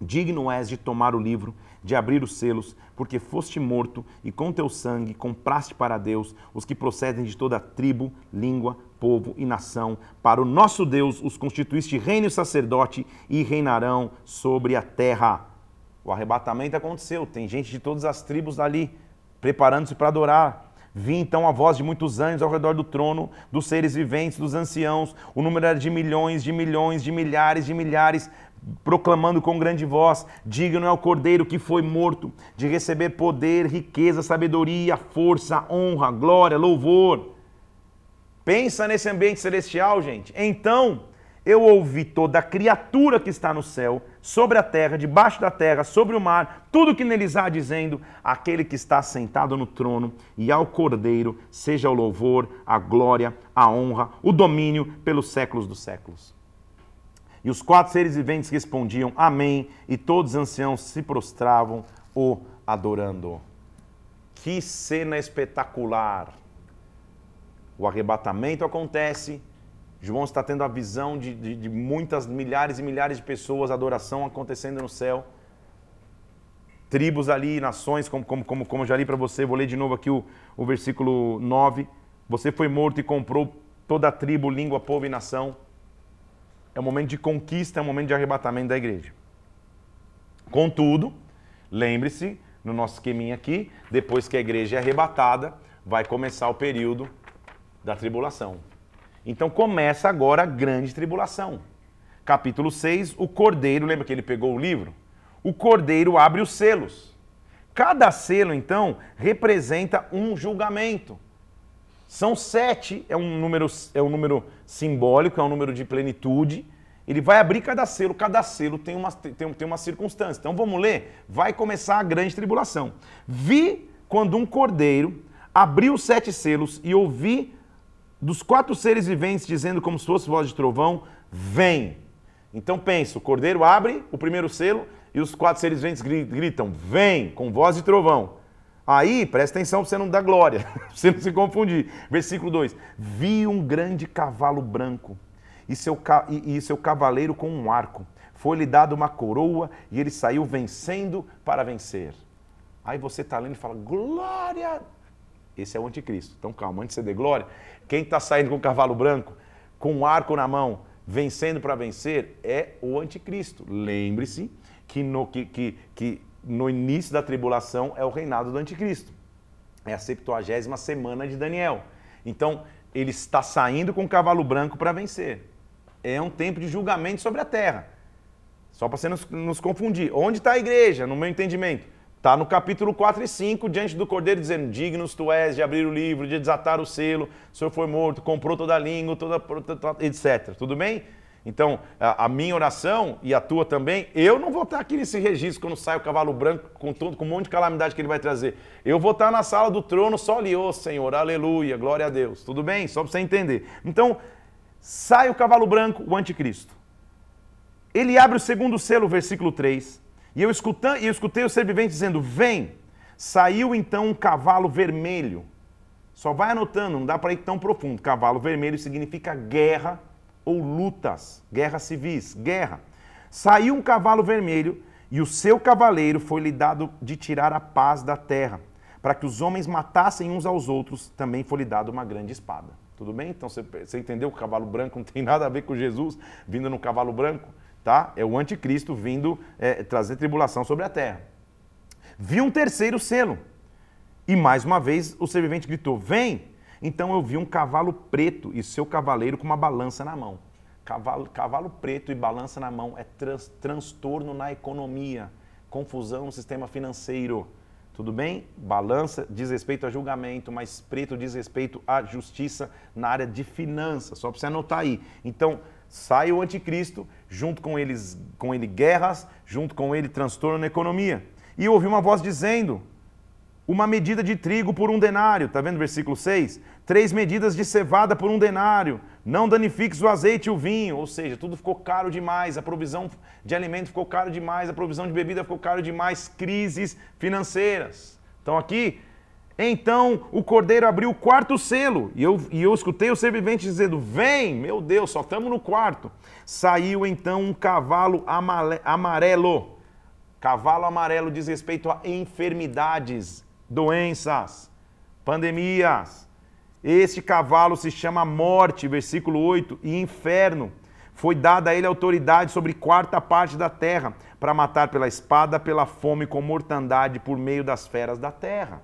Digno és de tomar o livro, de abrir os selos, porque foste morto e com teu sangue compraste para Deus os que procedem de toda tribo, língua, povo e nação. Para o nosso Deus os constituíste reino e sacerdote e reinarão sobre a terra. O arrebatamento aconteceu, tem gente de todas as tribos ali preparando-se para adorar. Vi então a voz de muitos anjos ao redor do trono, dos seres viventes, dos anciãos. O número era de milhões, de milhões, de milhares, de milhares, proclamando com grande voz: Digno é o cordeiro que foi morto, de receber poder, riqueza, sabedoria, força, honra, glória, louvor. Pensa nesse ambiente celestial, gente. Então eu ouvi toda criatura que está no céu, sobre a terra, debaixo da terra, sobre o mar, tudo que neles há, dizendo: Aquele que está sentado no trono e ao cordeiro, seja o louvor, a glória, a honra, o domínio pelos séculos dos séculos. E os quatro seres viventes respondiam: Amém. E todos os anciãos se prostravam, o adorando. Que cena espetacular! O arrebatamento acontece. João está tendo a visão de, de, de muitas milhares e milhares de pessoas, adoração acontecendo no céu. Tribos ali, nações, como, como, como, como já li para você, vou ler de novo aqui o, o versículo 9. Você foi morto e comprou toda a tribo, língua, povo e nação é um momento de conquista, é um momento de arrebatamento da igreja. Contudo, lembre-se, no nosso esqueminha aqui, depois que a igreja é arrebatada, vai começar o período da tribulação. Então começa agora a grande tribulação. Capítulo 6, o cordeiro, lembra que ele pegou o livro? O cordeiro abre os selos. Cada selo, então, representa um julgamento. São sete, é um número, é um número simbólico, é um número de plenitude. Ele vai abrir cada selo, cada selo tem uma, tem, tem uma circunstância. Então vamos ler? Vai começar a grande tribulação. Vi quando um cordeiro abriu os sete selos e ouvi dos quatro seres viventes dizendo como se fosse voz de trovão, vem. Então pensa, o cordeiro abre o primeiro selo e os quatro seres viventes gritam, vem, com voz de trovão. Aí, presta atenção para você não dar glória, para você não se confundir. Versículo 2: Vi um grande cavalo branco e seu, e, e seu cavaleiro com um arco. Foi-lhe dado uma coroa e ele saiu vencendo para vencer. Aí você está lendo e fala: Glória! Esse é o anticristo. Então calma, antes de você der glória, quem está saindo com o cavalo branco, com um arco na mão, vencendo para vencer, é o anticristo. Lembre-se que, no, que, que, que no início da tribulação é o reinado do anticristo. É a 70 semana de Daniel. Então, ele está saindo com o cavalo branco para vencer. É um tempo de julgamento sobre a terra. Só para você nos, nos confundir. Onde está a igreja, no meu entendimento? Está no capítulo 4 e 5, diante do cordeiro, dizendo: Dignos tu és de abrir o livro, de desatar o selo, o senhor foi morto, comprou toda a língua, toda, etc. Tudo bem? Então, a, minha oração e a tua também, eu não vou estar aqui nesse registro quando sai o cavalo branco com, todo, com um monte de calamidade que ele vai trazer. Eu vou estar na sala do trono só ali, ô oh, Senhor, aleluia, glória a Deus. Tudo bem? Só para você entender. Então, sai o cavalo branco, o anticristo. Ele abre o segundo selo, versículo 3. E eu, escutei, eu escutei o ser vivente dizendo: Vem. Saiu então um cavalo vermelho. Só vai anotando, não dá para ir tão profundo. Cavalo vermelho significa guerra ou lutas, guerras civis, guerra. Saiu um cavalo vermelho e o seu cavaleiro foi-lhe dado de tirar a paz da terra. Para que os homens matassem uns aos outros, também foi-lhe dado uma grande espada. Tudo bem? Então você, você entendeu que o cavalo branco não tem nada a ver com Jesus vindo no cavalo branco? Tá? É o anticristo vindo é, trazer tribulação sobre a terra. Vi um terceiro selo. E mais uma vez o servente gritou: Vem! Então eu vi um cavalo preto e seu cavaleiro com uma balança na mão. Cavalo, cavalo preto e balança na mão é trans, transtorno na economia, confusão no sistema financeiro. Tudo bem? Balança diz respeito a julgamento, mas preto diz respeito à justiça na área de finanças. Só para você anotar aí. Então, sai o anticristo, junto com, eles, com ele guerras, junto com ele transtorno na economia. E ouvi uma voz dizendo: uma medida de trigo por um denário, está vendo versículo 6? Três medidas de cevada por um denário, Não danifiques o azeite e o vinho, ou seja, tudo ficou caro demais, a provisão de alimento ficou caro demais, a provisão de bebida ficou caro demais, crises financeiras. Então aqui, então o cordeiro abriu o quarto selo, e eu, e eu escutei o ser vivente dizendo: Vem, meu Deus, só estamos no quarto. Saiu então um cavalo amarelo. Cavalo amarelo diz respeito a enfermidades, doenças, pandemias. Este cavalo se chama morte, versículo 8, e inferno. Foi dada a ele autoridade sobre quarta parte da terra, para matar pela espada, pela fome, com mortandade, por meio das feras da terra.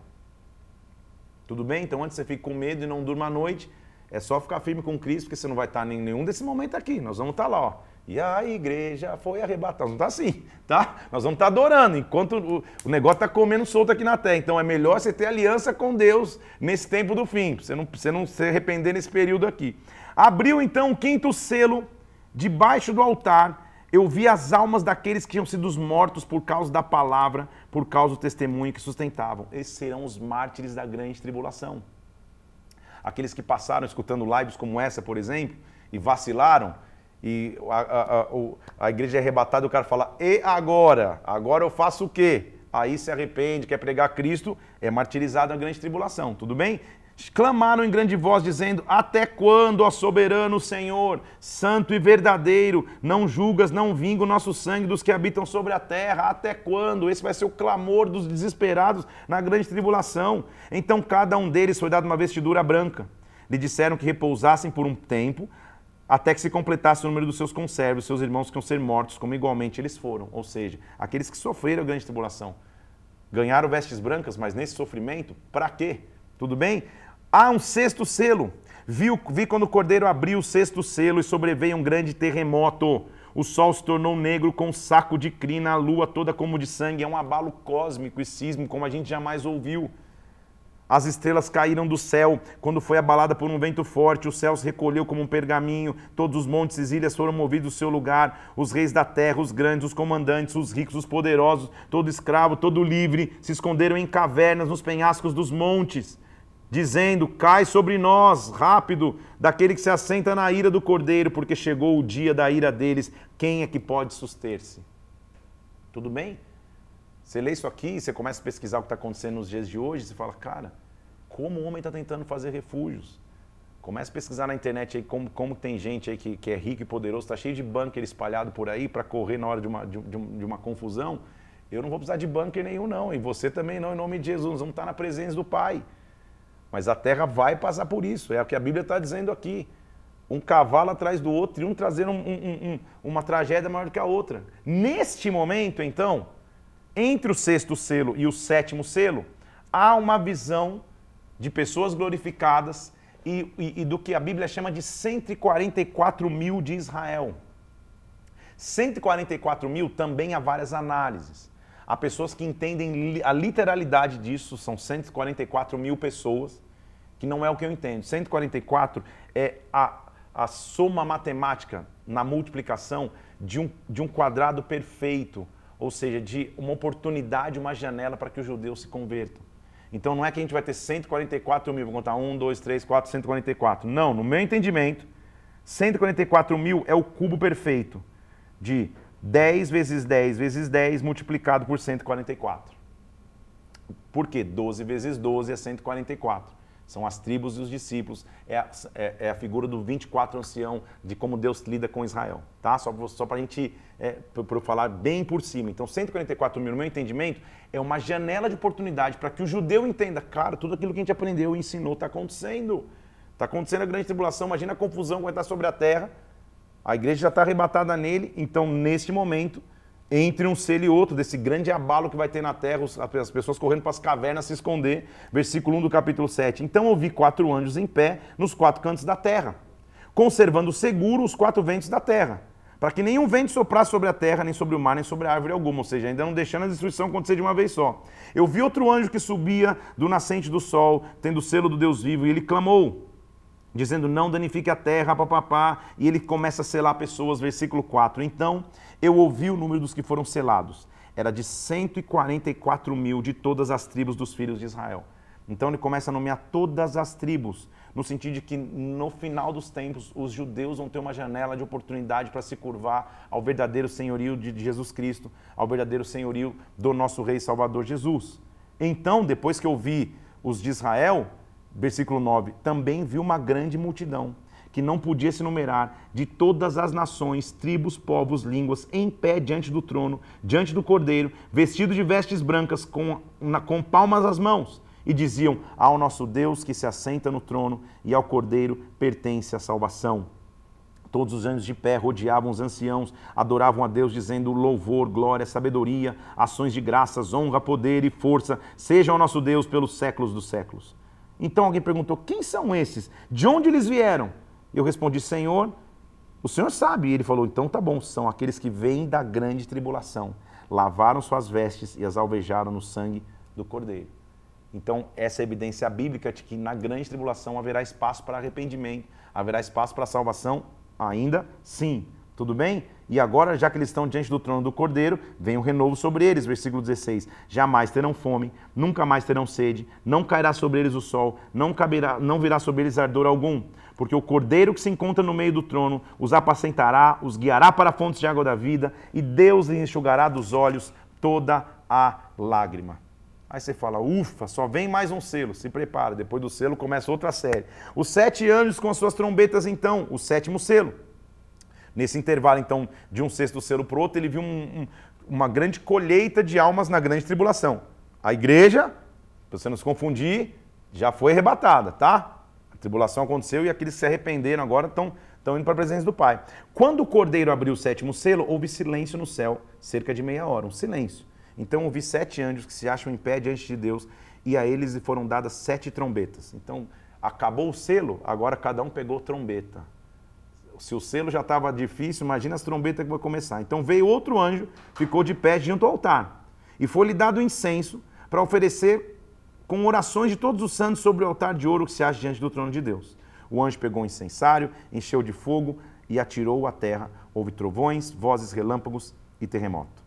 Tudo bem? Então, antes você fique com medo e não durma à noite, é só ficar firme com Cristo, porque você não vai estar em nenhum desse momento aqui. Nós vamos estar lá, ó. E a igreja foi arrebatada. Não está assim, tá? Nós vamos estar adorando, enquanto o, negócio está comendo solto aqui na terra. Então é melhor você ter aliança com Deus nesse tempo do fim, você não, você não se arrepender nesse período aqui. Abriu então o quinto selo, debaixo do altar, eu vi as almas daqueles que tinham sido mortos por causa da palavra, por causa do testemunho que sustentavam. Esses serão os mártires da grande tribulação. Aqueles que passaram escutando lives como essa, por exemplo, e vacilaram, e a, a, a, a igreja é arrebatada, o cara fala, e agora? Agora eu faço o quê? Aí se arrepende, quer pregar Cristo, é martirizado na grande tribulação, tudo bem? Clamaram em grande voz, dizendo: Até quando, ó soberano Senhor, santo e verdadeiro, não julgas, não vinga o nosso sangue dos que habitam sobre a terra? Até quando? Esse vai ser o clamor dos desesperados na grande tribulação. Então cada um deles foi dado uma vestidura branca. Lhe disseram que repousassem por um tempo, até que se completasse o número dos seus conservos, seus irmãos que iam ser mortos, como igualmente eles foram. Ou seja, aqueles que sofreram a grande tribulação. Ganharam vestes brancas, mas nesse sofrimento, para quê? Tudo bem? Há um sexto selo. Vi, vi quando o cordeiro abriu o sexto selo e sobreveio um grande terremoto. O sol se tornou negro com um saco de crina, a lua toda como de sangue. É um abalo cósmico e sísmico como a gente jamais ouviu. As estrelas caíram do céu quando foi abalada por um vento forte. O céu se recolheu como um pergaminho. Todos os montes e ilhas foram movidos do seu lugar. Os reis da terra, os grandes, os comandantes, os ricos, os poderosos, todo escravo, todo livre, se esconderam em cavernas nos penhascos dos montes, dizendo: Cai sobre nós, rápido, daquele que se assenta na ira do cordeiro, porque chegou o dia da ira deles. Quem é que pode suster-se? Tudo bem? Você lê isso aqui, você começa a pesquisar o que está acontecendo nos dias de hoje, você fala, cara, como o homem está tentando fazer refúgios? Começa a pesquisar na internet aí como, como tem gente aí que, que é rico e poderoso, está cheio de bunker espalhado por aí para correr na hora de uma, de, de, uma confusão. Eu não vou precisar de bunker nenhum, não. E você também não, em nome de Jesus. Vamos estar na presença do Pai. Mas a terra vai passar por isso. É o que a Bíblia está dizendo aqui. Um cavalo atrás do outro e um trazendo um, um, um, uma tragédia maior do que a outra. Neste momento, então, entre o sexto selo e o sétimo selo, há uma visão de pessoas glorificadas e, e, e, do que a Bíblia chama de 144 mil de Israel. 144 mil também há várias análises. Há pessoas que entendem a literalidade disso, são 144 mil pessoas, que não é o que eu entendo. 144 é a, a soma matemática na multiplicação de um, de um quadrado perfeito ou seja, de uma oportunidade, uma janela para que os judeus se convertam. Então não é que a gente vai ter 144 mil, vou contar 1, 2, 3, 4, 144. Não, no meu entendimento, 144 mil é o cubo perfeito de 10 vezes 10 vezes 10 multiplicado por 144. Por quê? 12 vezes 12 é 144. São as tribos e os discípulos. É a, é, é a figura do 24 ancião, de como Deus lida com Israel. Tá? Só, só para a gente é, para falar bem por cima. Então, 144 mil, no meu entendimento, é uma janela de oportunidade para que o judeu entenda, cara, tudo aquilo que a gente aprendeu e ensinou está acontecendo. Está acontecendo a grande tribulação, imagina a confusão que vai estar sobre a terra. A igreja já está arrebatada nele, então, neste momento, entre um selo e outro, desse grande abalo que vai ter na terra, as pessoas correndo para as cavernas se esconder. Versículo 1 do capítulo 7. Então ouvi quatro anjos em pé nos quatro cantos da terra, conservando seguro os quatro ventos da terra, para que nenhum vento soprasse sobre a terra, nem sobre o mar, nem sobre a árvore alguma, ou seja, ainda não deixando a destruição acontecer de uma vez só. Eu vi outro anjo que subia do nascente do sol, tendo o selo do Deus vivo, e ele clamou dizendo não danifique a terra, papapá, e ele começa a selar pessoas, versículo 4. Então eu ouvi o número dos que foram selados. Era de 144 mil de todas as tribos dos filhos de Israel. Então ele começa a nomear todas as tribos, no sentido de que no final dos tempos os judeus vão ter uma janela de oportunidade para se curvar ao verdadeiro senhorio de Jesus Cristo, ao verdadeiro senhorio do nosso Rei Salvador Jesus. Então, depois que eu vi os de Israel, versículo 9, também vi uma grande multidão que não podia se numerar, de todas as nações, tribos, povos, línguas, em pé diante do trono, diante do cordeiro, vestido de vestes brancas, com, na, com palmas às mãos e diziam: Ao nosso Deus que se assenta no trono e ao Cordeiro pertence a salvação. Todos os anjos de pé rodeavam os anciãos, adoravam a Deus, dizendo: Louvor, glória, sabedoria, ações de graças, honra, poder e força, seja o nosso Deus pelos séculos dos séculos. Então alguém perguntou: Quem são esses? De onde eles vieram? Eu respondi: Senhor, o Senhor sabe. E ele falou: Então tá bom, são aqueles que vêm da grande tribulação, lavaram suas vestes e as alvejaram no sangue do Cordeiro. Então, essa é evidência bíblica de que na grande tribulação haverá espaço para arrependimento, haverá espaço para salvação? Ainda sim. Tudo bem? E agora, já que eles estão diante do trono do Cordeiro, vem o um renovo sobre eles, versículo 16. Jamais terão fome, nunca mais terão sede, não cairá sobre eles o sol, não, caberá, não virá sobre eles ardor algum, porque o Cordeiro que se encontra no meio do trono os apacentará, os guiará para fontes de água da vida, e Deus lhes enxugará dos olhos toda a lágrima. Aí você fala, ufa, só vem mais um selo, se prepara. Depois do selo começa outra série. Os sete anjos com as suas trombetas, então, o sétimo selo. Nesse intervalo, então, de um sexto selo para o outro, ele viu um, um, uma grande colheita de almas na grande tribulação. A igreja, para você não se confundir, já foi arrebatada, tá? A tribulação aconteceu e aqueles que se arrependeram agora estão, estão indo para a presença do Pai. Quando o cordeiro abriu o sétimo selo, houve silêncio no céu, cerca de meia hora, um silêncio. Então ouvi sete anjos que se acham em pé diante de Deus, e a eles foram dadas sete trombetas. Então acabou o selo, agora cada um pegou trombeta. Se o selo já estava difícil, imagina as trombetas que vai começar. Então veio outro anjo, ficou de pé junto ao altar, e foi-lhe dado incenso para oferecer com orações de todos os santos sobre o altar de ouro que se acha diante do trono de Deus. O anjo pegou um incensário, encheu de fogo e atirou à terra. Houve trovões, vozes, relâmpagos e terremoto.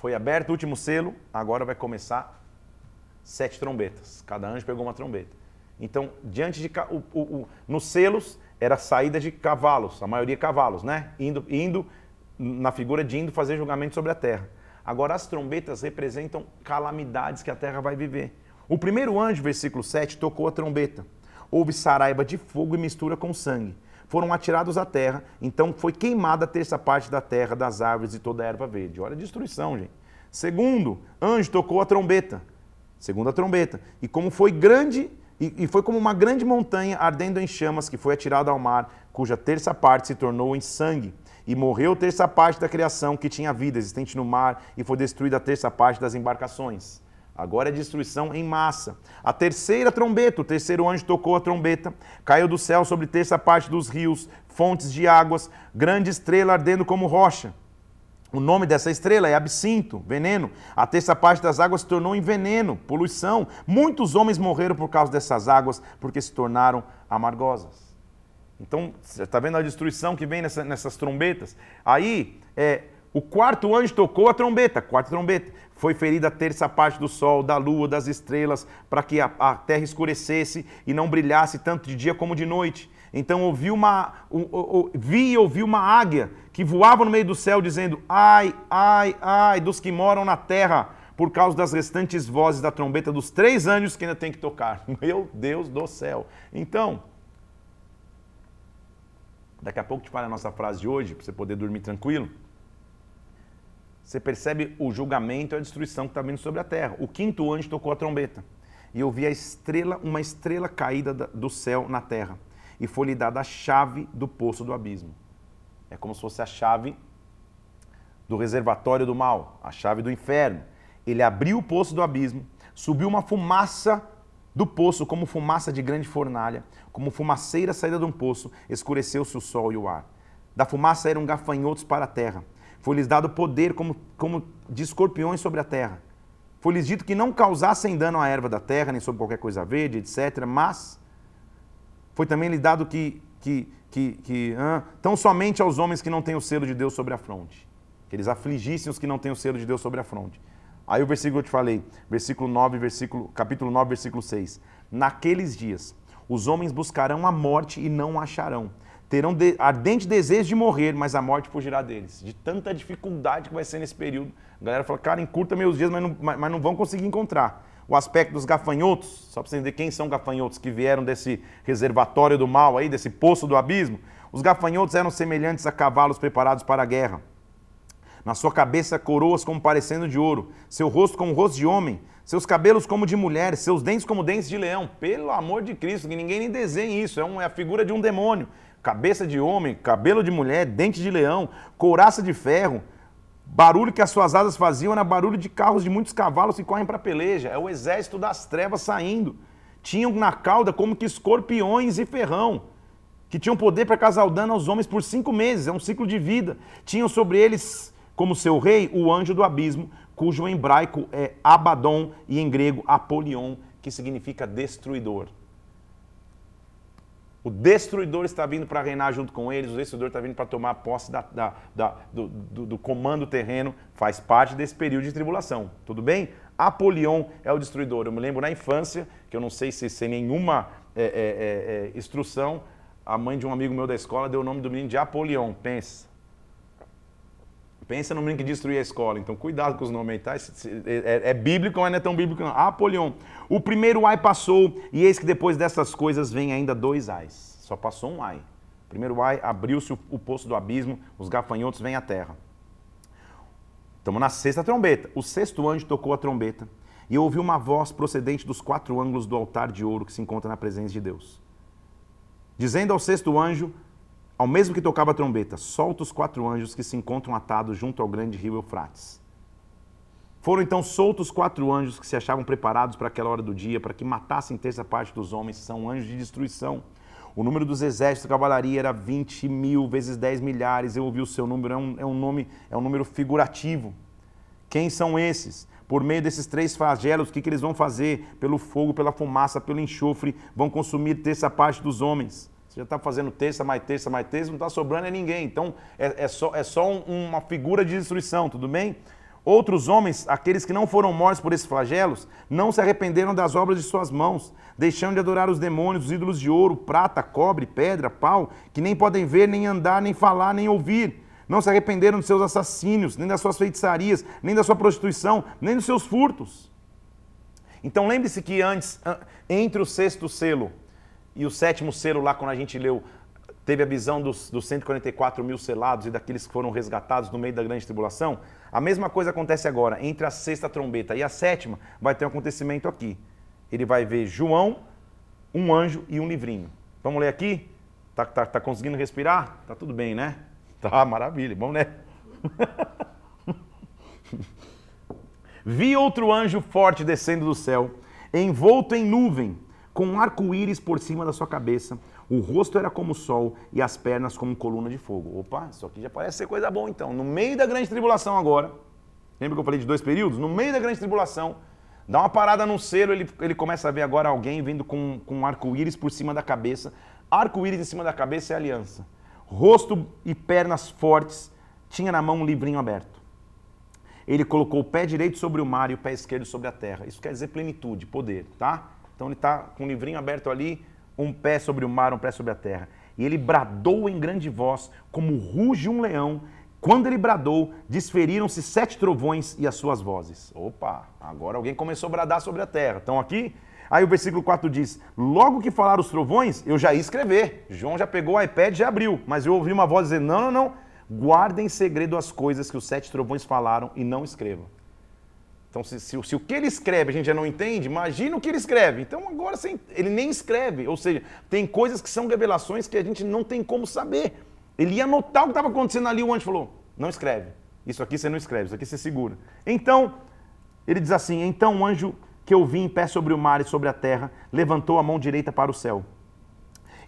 Foi aberto o último selo, agora vai começar sete trombetas. Cada anjo pegou uma trombeta. Então, diante de. O, o, o, nos selos era saída de cavalos, a maioria cavalos, né? Indo, indo na figura de indo fazer julgamento sobre a terra. Agora, as trombetas representam calamidades que a terra vai viver. O primeiro anjo, versículo 7, tocou a trombeta. Houve saraiva de fogo e mistura com sangue foram atirados à terra, então foi queimada a terça parte da terra, das árvores e toda a erva verde. Olha a destruição, gente. Segundo, anjo tocou a trombeta. Segunda trombeta. E como foi grande, e, e foi como uma grande montanha ardendo em chamas que foi atirada ao mar, cuja terça parte se tornou em sangue. E morreu terça parte da criação que tinha vida existente no mar, e foi destruída a terça parte das embarcações. Agora é destruição em massa. A terceira trombeta, o terceiro anjo tocou a trombeta, caiu do céu sobre terça parte dos rios, fontes de águas, grande estrela ardendo como rocha. O nome dessa estrela é absinto, veneno. A terça parte das águas se tornou em veneno, poluição. Muitos homens morreram por causa dessas águas, porque se tornaram amargosas. Então, você está vendo a destruição que vem nessa, nessas trombetas? Aí, é, o quarto anjo tocou a trombeta, quarta trombeta. Foi ferida a terça parte do sol, da lua, das estrelas, para que a, a, terra escurecesse e não brilhasse tanto de dia como de noite. Então ouvi uma, vi e ouvi uma águia que voava no meio do céu, dizendo: Ai, ai, ai, dos que moram na terra, por causa das restantes vozes da trombeta dos três anjos que ainda tem que tocar. Meu Deus do céu. Então, daqui a pouco te falo a nossa frase de hoje, para você poder dormir tranquilo. Você percebe o julgamento e a destruição que está vindo sobre a terra. O quinto anjo tocou a trombeta. E eu vi a estrela, uma estrela caída do céu na terra. E foi-lhe dada a chave do poço do abismo. É como se fosse a chave do reservatório do mal, a chave do inferno. Ele abriu o poço do abismo, subiu uma fumaça do poço, como fumaça de grande fornalha, como fumaceira saída de um poço, escureceu-se o sol e o ar. Da fumaça eram gafanhotos para a terra foi-lhes dado poder como, como de escorpiões sobre a terra. Foi-lhes dito que não causassem dano à erva da terra, nem sobre qualquer coisa verde, etc. Mas foi também lhe dado que, que, que, que ah, tão somente aos homens que não têm o selo de Deus sobre a fronte. Que eles afligissem os que não têm o selo de Deus sobre a fronte. Aí o versículo que eu te falei, versículo 9, versículo, capítulo 9, versículo 6. Naqueles dias, os homens buscarão a morte e não acharão. Terão de, ardente desejo de morrer, mas a morte fugirá deles. De tanta dificuldade que vai ser nesse período. A galera fala, cara, encurta meus dias, mas não, mas, mas não vão conseguir encontrar. O aspecto dos gafanhotos, só para você entender quem são gafanhotos que vieram desse reservatório do mal aí, desse poço do abismo. Os gafanhotos eram semelhantes a cavalos preparados para a guerra. Na sua cabeça coroas como parecendo de ouro, seu rosto como rosto de homem, seus cabelos como de mulher, seus dentes como dentes de leão. Pelo amor de Cristo, que ninguém nem desenhe isso, é, um, é a figura de um demônio. Cabeça de homem, cabelo de mulher, dente de leão, couraça de ferro. Barulho que as suas asas faziam era barulho de carros de muitos cavalos que correm para peleja. É o exército das trevas saindo. Tinham na cauda como que escorpiões e ferrão, que tinham poder para causar dano aos homens por cinco meses. É um ciclo de vida. Tinham sobre eles como seu rei o anjo do abismo, cujo em hebraico é Abaddon e em grego Apolion, que significa destruidor. O destruidor está vindo para reinar junto com eles, o destruidor está vindo para tomar posse da, da, da, do, do, do, comando terreno, faz parte desse período de tribulação, tudo bem? Apolion é o destruidor. Eu me lembro na infância, que eu não sei se sem nenhuma é, é, é, instrução, a mãe de um amigo meu da escola deu o nome do menino de Apolion, pensa. Pensa no menino que destruía a escola. Então, cuidado com os nomes aí, tá? É, é, é bíblico, mas não é tão bíblico não. Apolion. O primeiro ai passou, e eis que depois dessas coisas vem ainda dois ais. Só passou um ai. O primeiro ai, abriu-se o, o poço do abismo, os gafanhotos vêm à terra. Estamos na sexta trombeta. O sexto anjo tocou a trombeta, e eu ouvi uma voz procedente dos quatro ângulos do altar de ouro que se encontra na presença de Deus. Dizendo ao sexto anjo, ao mesmo que tocava a trombeta, solta os quatro anjos que se encontram atados junto ao grande rio Eufrates. Foram então soltos quatro anjos que se achavam preparados para aquela hora do dia, para que matassem terça parte dos homens, são anjos de destruição. O número dos exércitos da cavalaria era 20 mil vezes 10 milhares. Eu ouvi o seu número, é um, é um, nome, é um número figurativo. Quem são esses? Por meio desses três flagelos, o que, que eles vão fazer? Pelo fogo, pela fumaça, pelo enxofre, vão consumir terça parte dos homens. Você está fazendo terça, mais terça, mais terça, não está sobrando é ninguém. Então é, é só, é só um, uma figura de destruição, tudo bem? Outros homens, aqueles que não foram mortos por esses flagelos, não se arrependeram das obras de suas mãos, deixando de adorar os demônios, os ídolos de ouro, prata, cobre, pedra, pau, que nem podem ver, nem andar, nem falar, nem ouvir. Não se arrependeram dos seus assassínios, nem das suas feitiçarias, nem da sua prostituição, nem dos seus furtos. Então lembre-se que antes, entre o sexto selo e o sétimo selo lá, quando a gente leu, teve a visão dos, dos 144 mil selados e daqueles que foram resgatados no meio da grande tribulação. A mesma coisa acontece agora. Entre a sexta trombeta e a sétima, vai ter um acontecimento aqui. Ele vai ver João, um anjo e um livrinho. Vamos ler aqui? Tá, tá, tá conseguindo respirar? Tá tudo bem, né? Tá, maravilha. Vamos ler. Vi outro anjo forte descendo do céu, envolto em nuvem com um arco-íris por cima da sua cabeça. O rosto era como o sol e as pernas como coluna de fogo. Opa, isso aqui já parece ser coisa boa então. No meio da grande tribulação agora, lembra que eu falei de dois períodos? No meio da grande tribulação, dá uma parada no selo, ele, ele começa a ver agora alguém vindo com, com um arco-íris por cima da cabeça. Arco-íris em cima da cabeça é aliança. Rosto e pernas fortes, tinha na mão um livrinho aberto. Ele colocou o pé direito sobre o mar e o pé esquerdo sobre a terra. Isso quer dizer plenitude, poder, tá? Então ele está com o livrinho aberto ali, um pé sobre o mar, um pé sobre a terra. E ele bradou em grande voz, como ruge um leão. Quando ele bradou, desferiram-se sete trovões e as suas vozes. Opa, agora alguém começou a bradar sobre a terra. Estão aqui? Aí o versículo 4 diz: Logo que falaram os trovões, eu já ia escrever. João já pegou o iPad e já abriu. Mas eu ouvi uma voz dizer: Não, não, não. Guardem em segredo as coisas que os sete trovões falaram e não escrevam. Então, se, se, se, o que ele escreve a gente já não entende, imagina o que ele escreve. Então, agora ele nem escreve. Ou seja, tem coisas que são revelações que a gente não tem como saber. Ele ia anotar o que estava acontecendo ali, o anjo falou: não escreve. Isso aqui você não escreve, isso aqui você segura. Então, ele diz assim: Então o anjo que eu vi em pé sobre o mar e sobre a terra levantou a mão direita para o céu.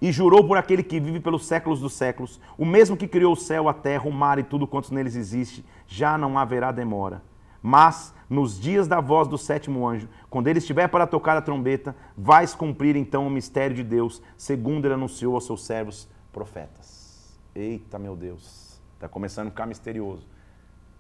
E jurou por aquele que vive pelos séculos dos séculos, o mesmo que criou o céu, a terra, o mar e tudo quanto neles existe, já não haverá demora. Mas nos dias da voz do sétimo anjo, quando ele estiver para tocar a trombeta, vais cumprir então o mistério de Deus, segundo ele anunciou aos seus servos profetas. Eita, meu Deus, está começando a ficar misterioso.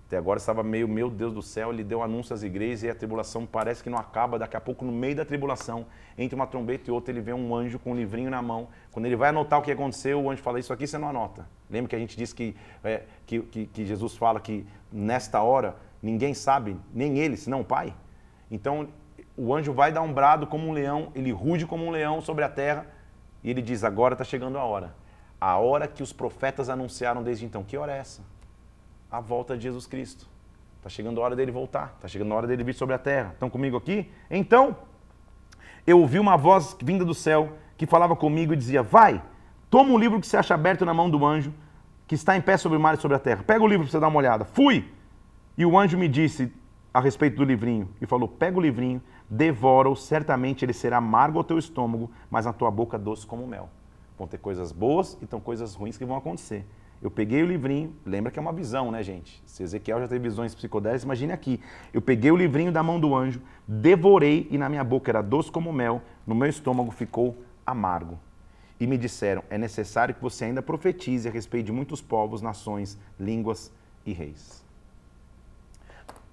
Até agora estava meio, meu Deus do céu, ele deu anúncio às igrejas e a tribulação parece que não acaba. Daqui a pouco, no meio da tribulação, entre uma trombeta e outra, ele vê um anjo com um livrinho na mão. Quando ele vai anotar o que aconteceu, o anjo fala: Isso aqui você não anota. Lembra que a gente disse que, é, que, que, que Jesus fala que nesta hora ninguém sabe, nem ele, senão o Pai? Então, o anjo vai dar um brado como um leão, ele ruge como um leão sobre a terra e ele diz: Agora está chegando a hora. A hora que os profetas anunciaram desde então. Que hora é essa? a volta de Jesus Cristo. Está chegando a hora dele voltar, está chegando a hora dele vir sobre a terra. Estão comigo aqui? Então, eu ouvi uma voz vinda do céu que falava comigo e dizia: Vai, toma o livro que se acha aberto na mão do anjo, que está em pé sobre o mar e sobre a terra. Pega o livro para você dar uma olhada. Fui! E o anjo me disse a respeito do livrinho e falou: Pega o livrinho, devora-o, certamente ele será amargo ao teu estômago, mas na tua boca doce como mel. Vão ter coisas boas e então coisas ruins que vão acontecer. Eu peguei o livrinho, lembra que é uma visão, né, gente? Se Ezequiel já teve visões psicodélicas, imagine aqui. Eu peguei o livrinho da mão do anjo, devorei e na minha boca era doce como mel, no meu estômago ficou amargo. E me disseram: é necessário que você ainda profetize a respeito de muitos povos, nações, línguas e reis.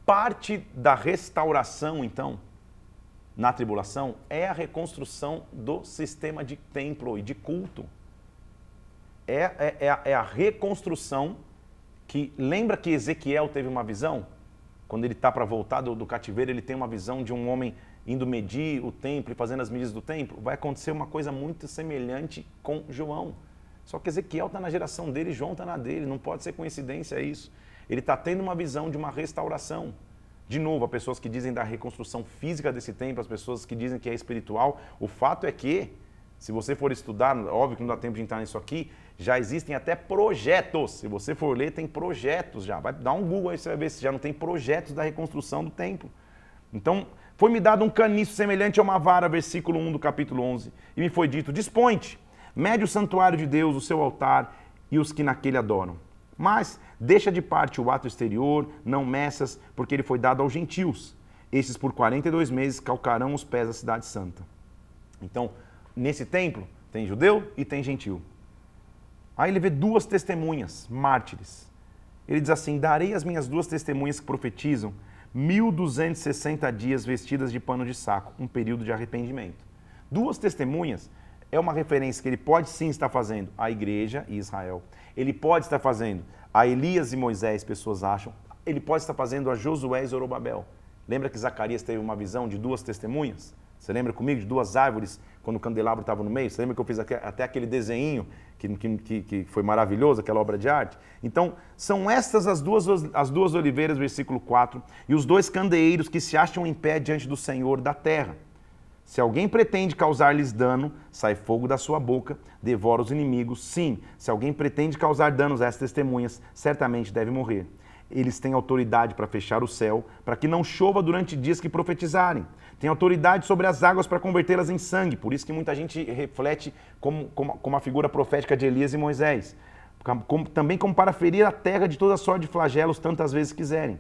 Parte da restauração, então, na tribulação, é a reconstrução do sistema de templo e de culto é, é, é, a, é a reconstrução que. Lembra que Ezequiel teve uma visão? Quando ele está para voltar do, do cativeiro, ele tem uma visão de um homem indo medir o templo e fazendo as medidas do templo. Vai acontecer uma coisa muito semelhante com João. Só que Ezequiel está na geração dele, João está na dele. Não pode ser coincidência isso. Ele está tendo uma visão de uma restauração. De novo, há pessoas que dizem da reconstrução física desse templo, as pessoas que dizem que é espiritual. O fato é que, se você for estudar, óbvio que não dá tempo de entrar nisso aqui, já existem até projetos. Se você for ler, tem projetos já. Vai dar um Google aí, você vai ver se já não tem projetos da reconstrução do templo. Então, foi-me dado um caniço semelhante a uma vara, versículo 1 do capítulo 11. E me foi dito: Dispõe-te, mede o santuário de Deus, o seu altar e os que naquele adoram. Mas deixa de parte o ato exterior, não meças, porque ele foi dado aos gentios. Esses por 42 meses calcarão os pés da cidade santa. Então, nesse templo, tem judeu e tem gentil. Aí ele vê duas testemunhas, mártires. Ele diz assim: Darei as minhas duas testemunhas que profetizam 1260 dias vestidas de pano de saco, um período de arrependimento. Duas testemunhas é uma referência que ele pode sim estar fazendo à igreja e Israel. Ele pode estar fazendo a Elias e Moisés, pessoas acham. Ele pode estar fazendo a Josué e Zorobabel. Lembra que Zacarias teve uma visão de duas testemunhas? Você lembra comigo de duas árvores quando o candelabro estava no meio? Você lembra que eu fiz até aquele desenho que, que, que foi maravilhoso, aquela obra de arte? Então, são estas as duas, as duas oliveiras, versículo 4, e os dois candeeiros que se acham em pé diante do Senhor da terra. Se alguém pretende causar-lhes dano, sai fogo da sua boca, devora os inimigos. Sim, se alguém pretende causar danos a essas testemunhas, certamente deve morrer eles têm autoridade para fechar o céu, para que não chova durante dias que profetizarem. Tem autoridade sobre as águas para convertê-las em sangue. Por isso que muita gente reflete como, como, como a figura profética de Elias e Moisés. Como, também como para ferir a terra de toda sorte de flagelos tantas vezes quiserem.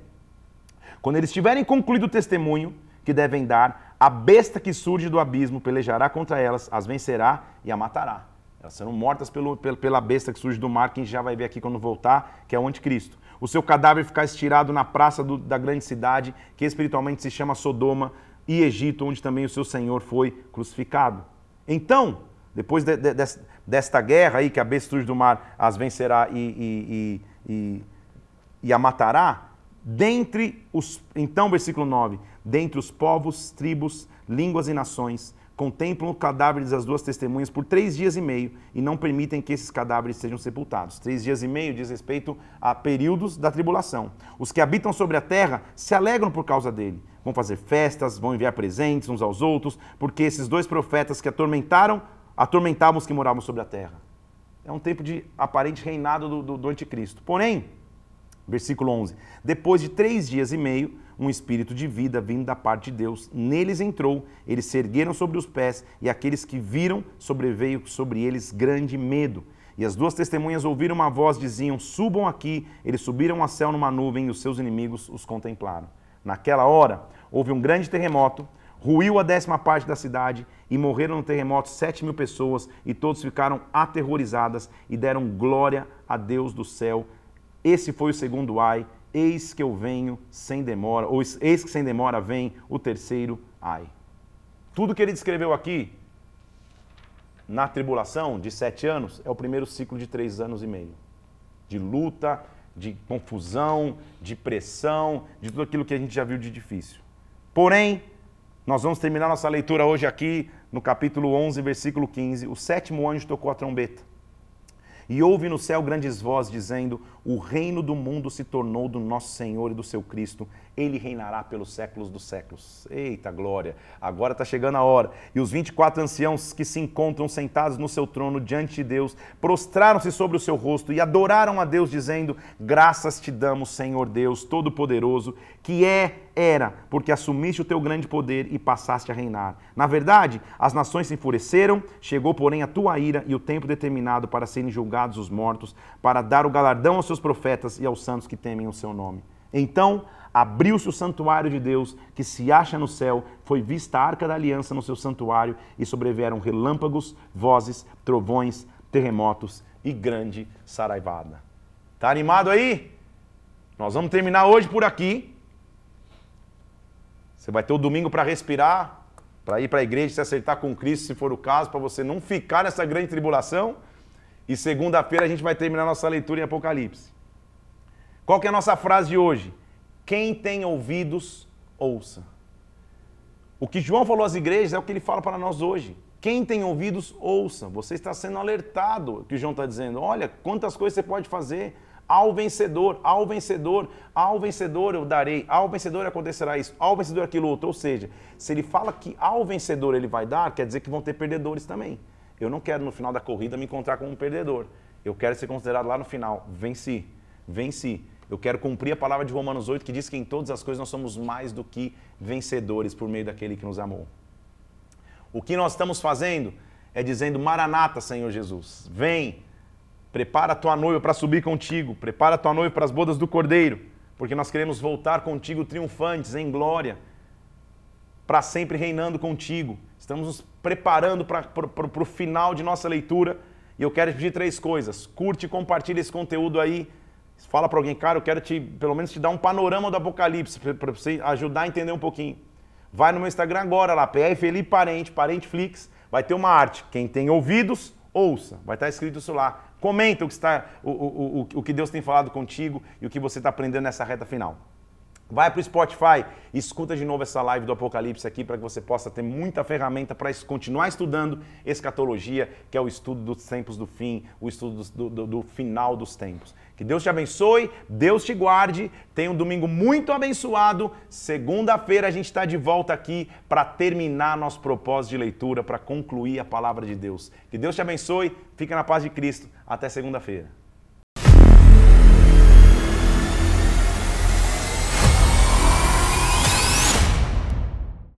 Quando eles tiverem concluído o testemunho que devem dar, a besta que surge do abismo pelejará contra elas, as vencerá e a matará. Elas serão mortas pelo, pela besta que surge do mar, que a gente já vai ver aqui quando voltar, que é o anticristo o seu cadáver ficar estirado na praça do, da grande cidade, que espiritualmente se chama Sodoma, e Egito, onde também o seu Senhor foi crucificado. Então, depois de, de, de, desta guerra aí, que a besta do mar as vencerá e, e, e, e, a matará, dentre os, então, versículo 9, dentre os povos, tribos, línguas e nações, contemplam o cadáver das duas testemunhas por três dias e meio e não permitem que esses cadáveres sejam sepultados. Três dias e meio diz respeito a períodos da tribulação. Os que habitam sobre a terra se alegram por causa dele. Vão fazer festas, vão enviar presentes uns aos outros, porque esses dois profetas que atormentaram, atormentavam os que moravam sobre a terra. É um tempo de aparente reinado do, do, do anticristo. Porém, versículo 11, depois de três dias e meio, um espírito de vida vindo da parte de Deus. Neles entrou, eles se ergueram sobre os pés, e aqueles que viram sobreveio sobre eles grande medo. E as duas testemunhas ouviram uma voz, diziam: Subam aqui. Eles subiram ao céu numa nuvem e os seus inimigos os contemplaram. Naquela hora, houve um grande terremoto, ruiu a décima parte da cidade e morreram no terremoto sete mil pessoas e todos ficaram aterrorizadas e deram glória a Deus do céu. Esse foi o segundo ai eis que eu venho sem demora, ou eis que sem demora vem o terceiro ai. Tudo que ele descreveu aqui, na tribulação de sete anos, é o primeiro ciclo de três anos e meio. De luta, de confusão, de pressão, de tudo aquilo que a gente já viu de difícil. Porém, nós vamos terminar nossa leitura hoje aqui no capítulo 11, versículo 15. O sétimo anjo tocou a trombeta. E houve no céu grandes vozes dizendo: O reino do mundo se tornou do nosso Senhor e do seu Cristo. Ele reinará pelos séculos dos séculos. Eita glória! Agora está chegando a hora. E os 24 anciãos que se encontram sentados no seu trono diante de Deus prostraram-se sobre o seu rosto e adoraram a Deus, dizendo: Graças te damos, Senhor Deus Todo-Poderoso, que é era, porque assumiste o teu grande poder e passaste a reinar. Na verdade, as nações se enfureceram, chegou, porém, a tua ira e o tempo determinado para serem julgados os mortos, para dar o galardão aos seus profetas e aos santos que temem o seu nome. Então abriu-se o santuário de Deus, que se acha no céu, foi vista a arca da aliança no seu santuário, e sobrevieram relâmpagos, vozes, trovões, terremotos e grande saraivada. Tá animado aí? Nós vamos terminar hoje por aqui. Você vai ter o domingo para respirar, para ir para a igreja, se acertar com Cristo, se for o caso, para você não ficar nessa grande tribulação. E segunda-feira a gente vai terminar nossa leitura em Apocalipse. Qual que é a nossa frase de hoje? Quem tem ouvidos, ouça. O que João falou às igrejas é o que ele fala para nós hoje. Quem tem ouvidos, ouça. Você está sendo alertado, o que João está dizendo. Olha, quantas coisas você pode fazer. Ao vencedor, ao vencedor, ao vencedor eu darei, ao vencedor acontecerá isso, ao vencedor aquilo outro. Ou seja, se ele fala que ao vencedor ele vai dar, quer dizer que vão ter perdedores também. Eu não quero no final da corrida me encontrar como um perdedor. Eu quero ser considerado lá no final, venci, venci. Eu quero cumprir a palavra de Romanos 8 que diz que em todas as coisas nós somos mais do que vencedores por meio daquele que nos amou. O que nós estamos fazendo é dizendo: Maranata, Senhor Jesus, vem Prepara a tua noiva para subir contigo. Prepara a tua noiva para as bodas do Cordeiro. Porque nós queremos voltar contigo triunfantes, em glória. Para sempre reinando contigo. Estamos nos preparando para o final de nossa leitura. E eu quero te pedir três coisas. Curte e compartilhe esse conteúdo aí. Fala para alguém, cara, eu quero te, pelo menos te dar um panorama do Apocalipse, para você ajudar a entender um pouquinho. Vai no meu Instagram agora lá, PR Felipe Parente, Parenteflix. Vai ter uma arte. Quem tem ouvidos, ouça. Vai estar escrito isso lá. Comenta o que, está, o, o, o, o que Deus tem falado contigo e o que você está aprendendo nessa reta final. Vai para o Spotify escuta de novo essa live do Apocalipse aqui para que você possa ter muita ferramenta para continuar estudando escatologia, que é o estudo dos tempos do fim, o estudo do, do, do final dos tempos. Que Deus te abençoe, Deus te guarde, tenha um domingo muito abençoado. Segunda-feira a gente está de volta aqui para terminar nosso propósito de leitura, para concluir a palavra de Deus. Que Deus te abençoe, fica na paz de Cristo. Até segunda-feira.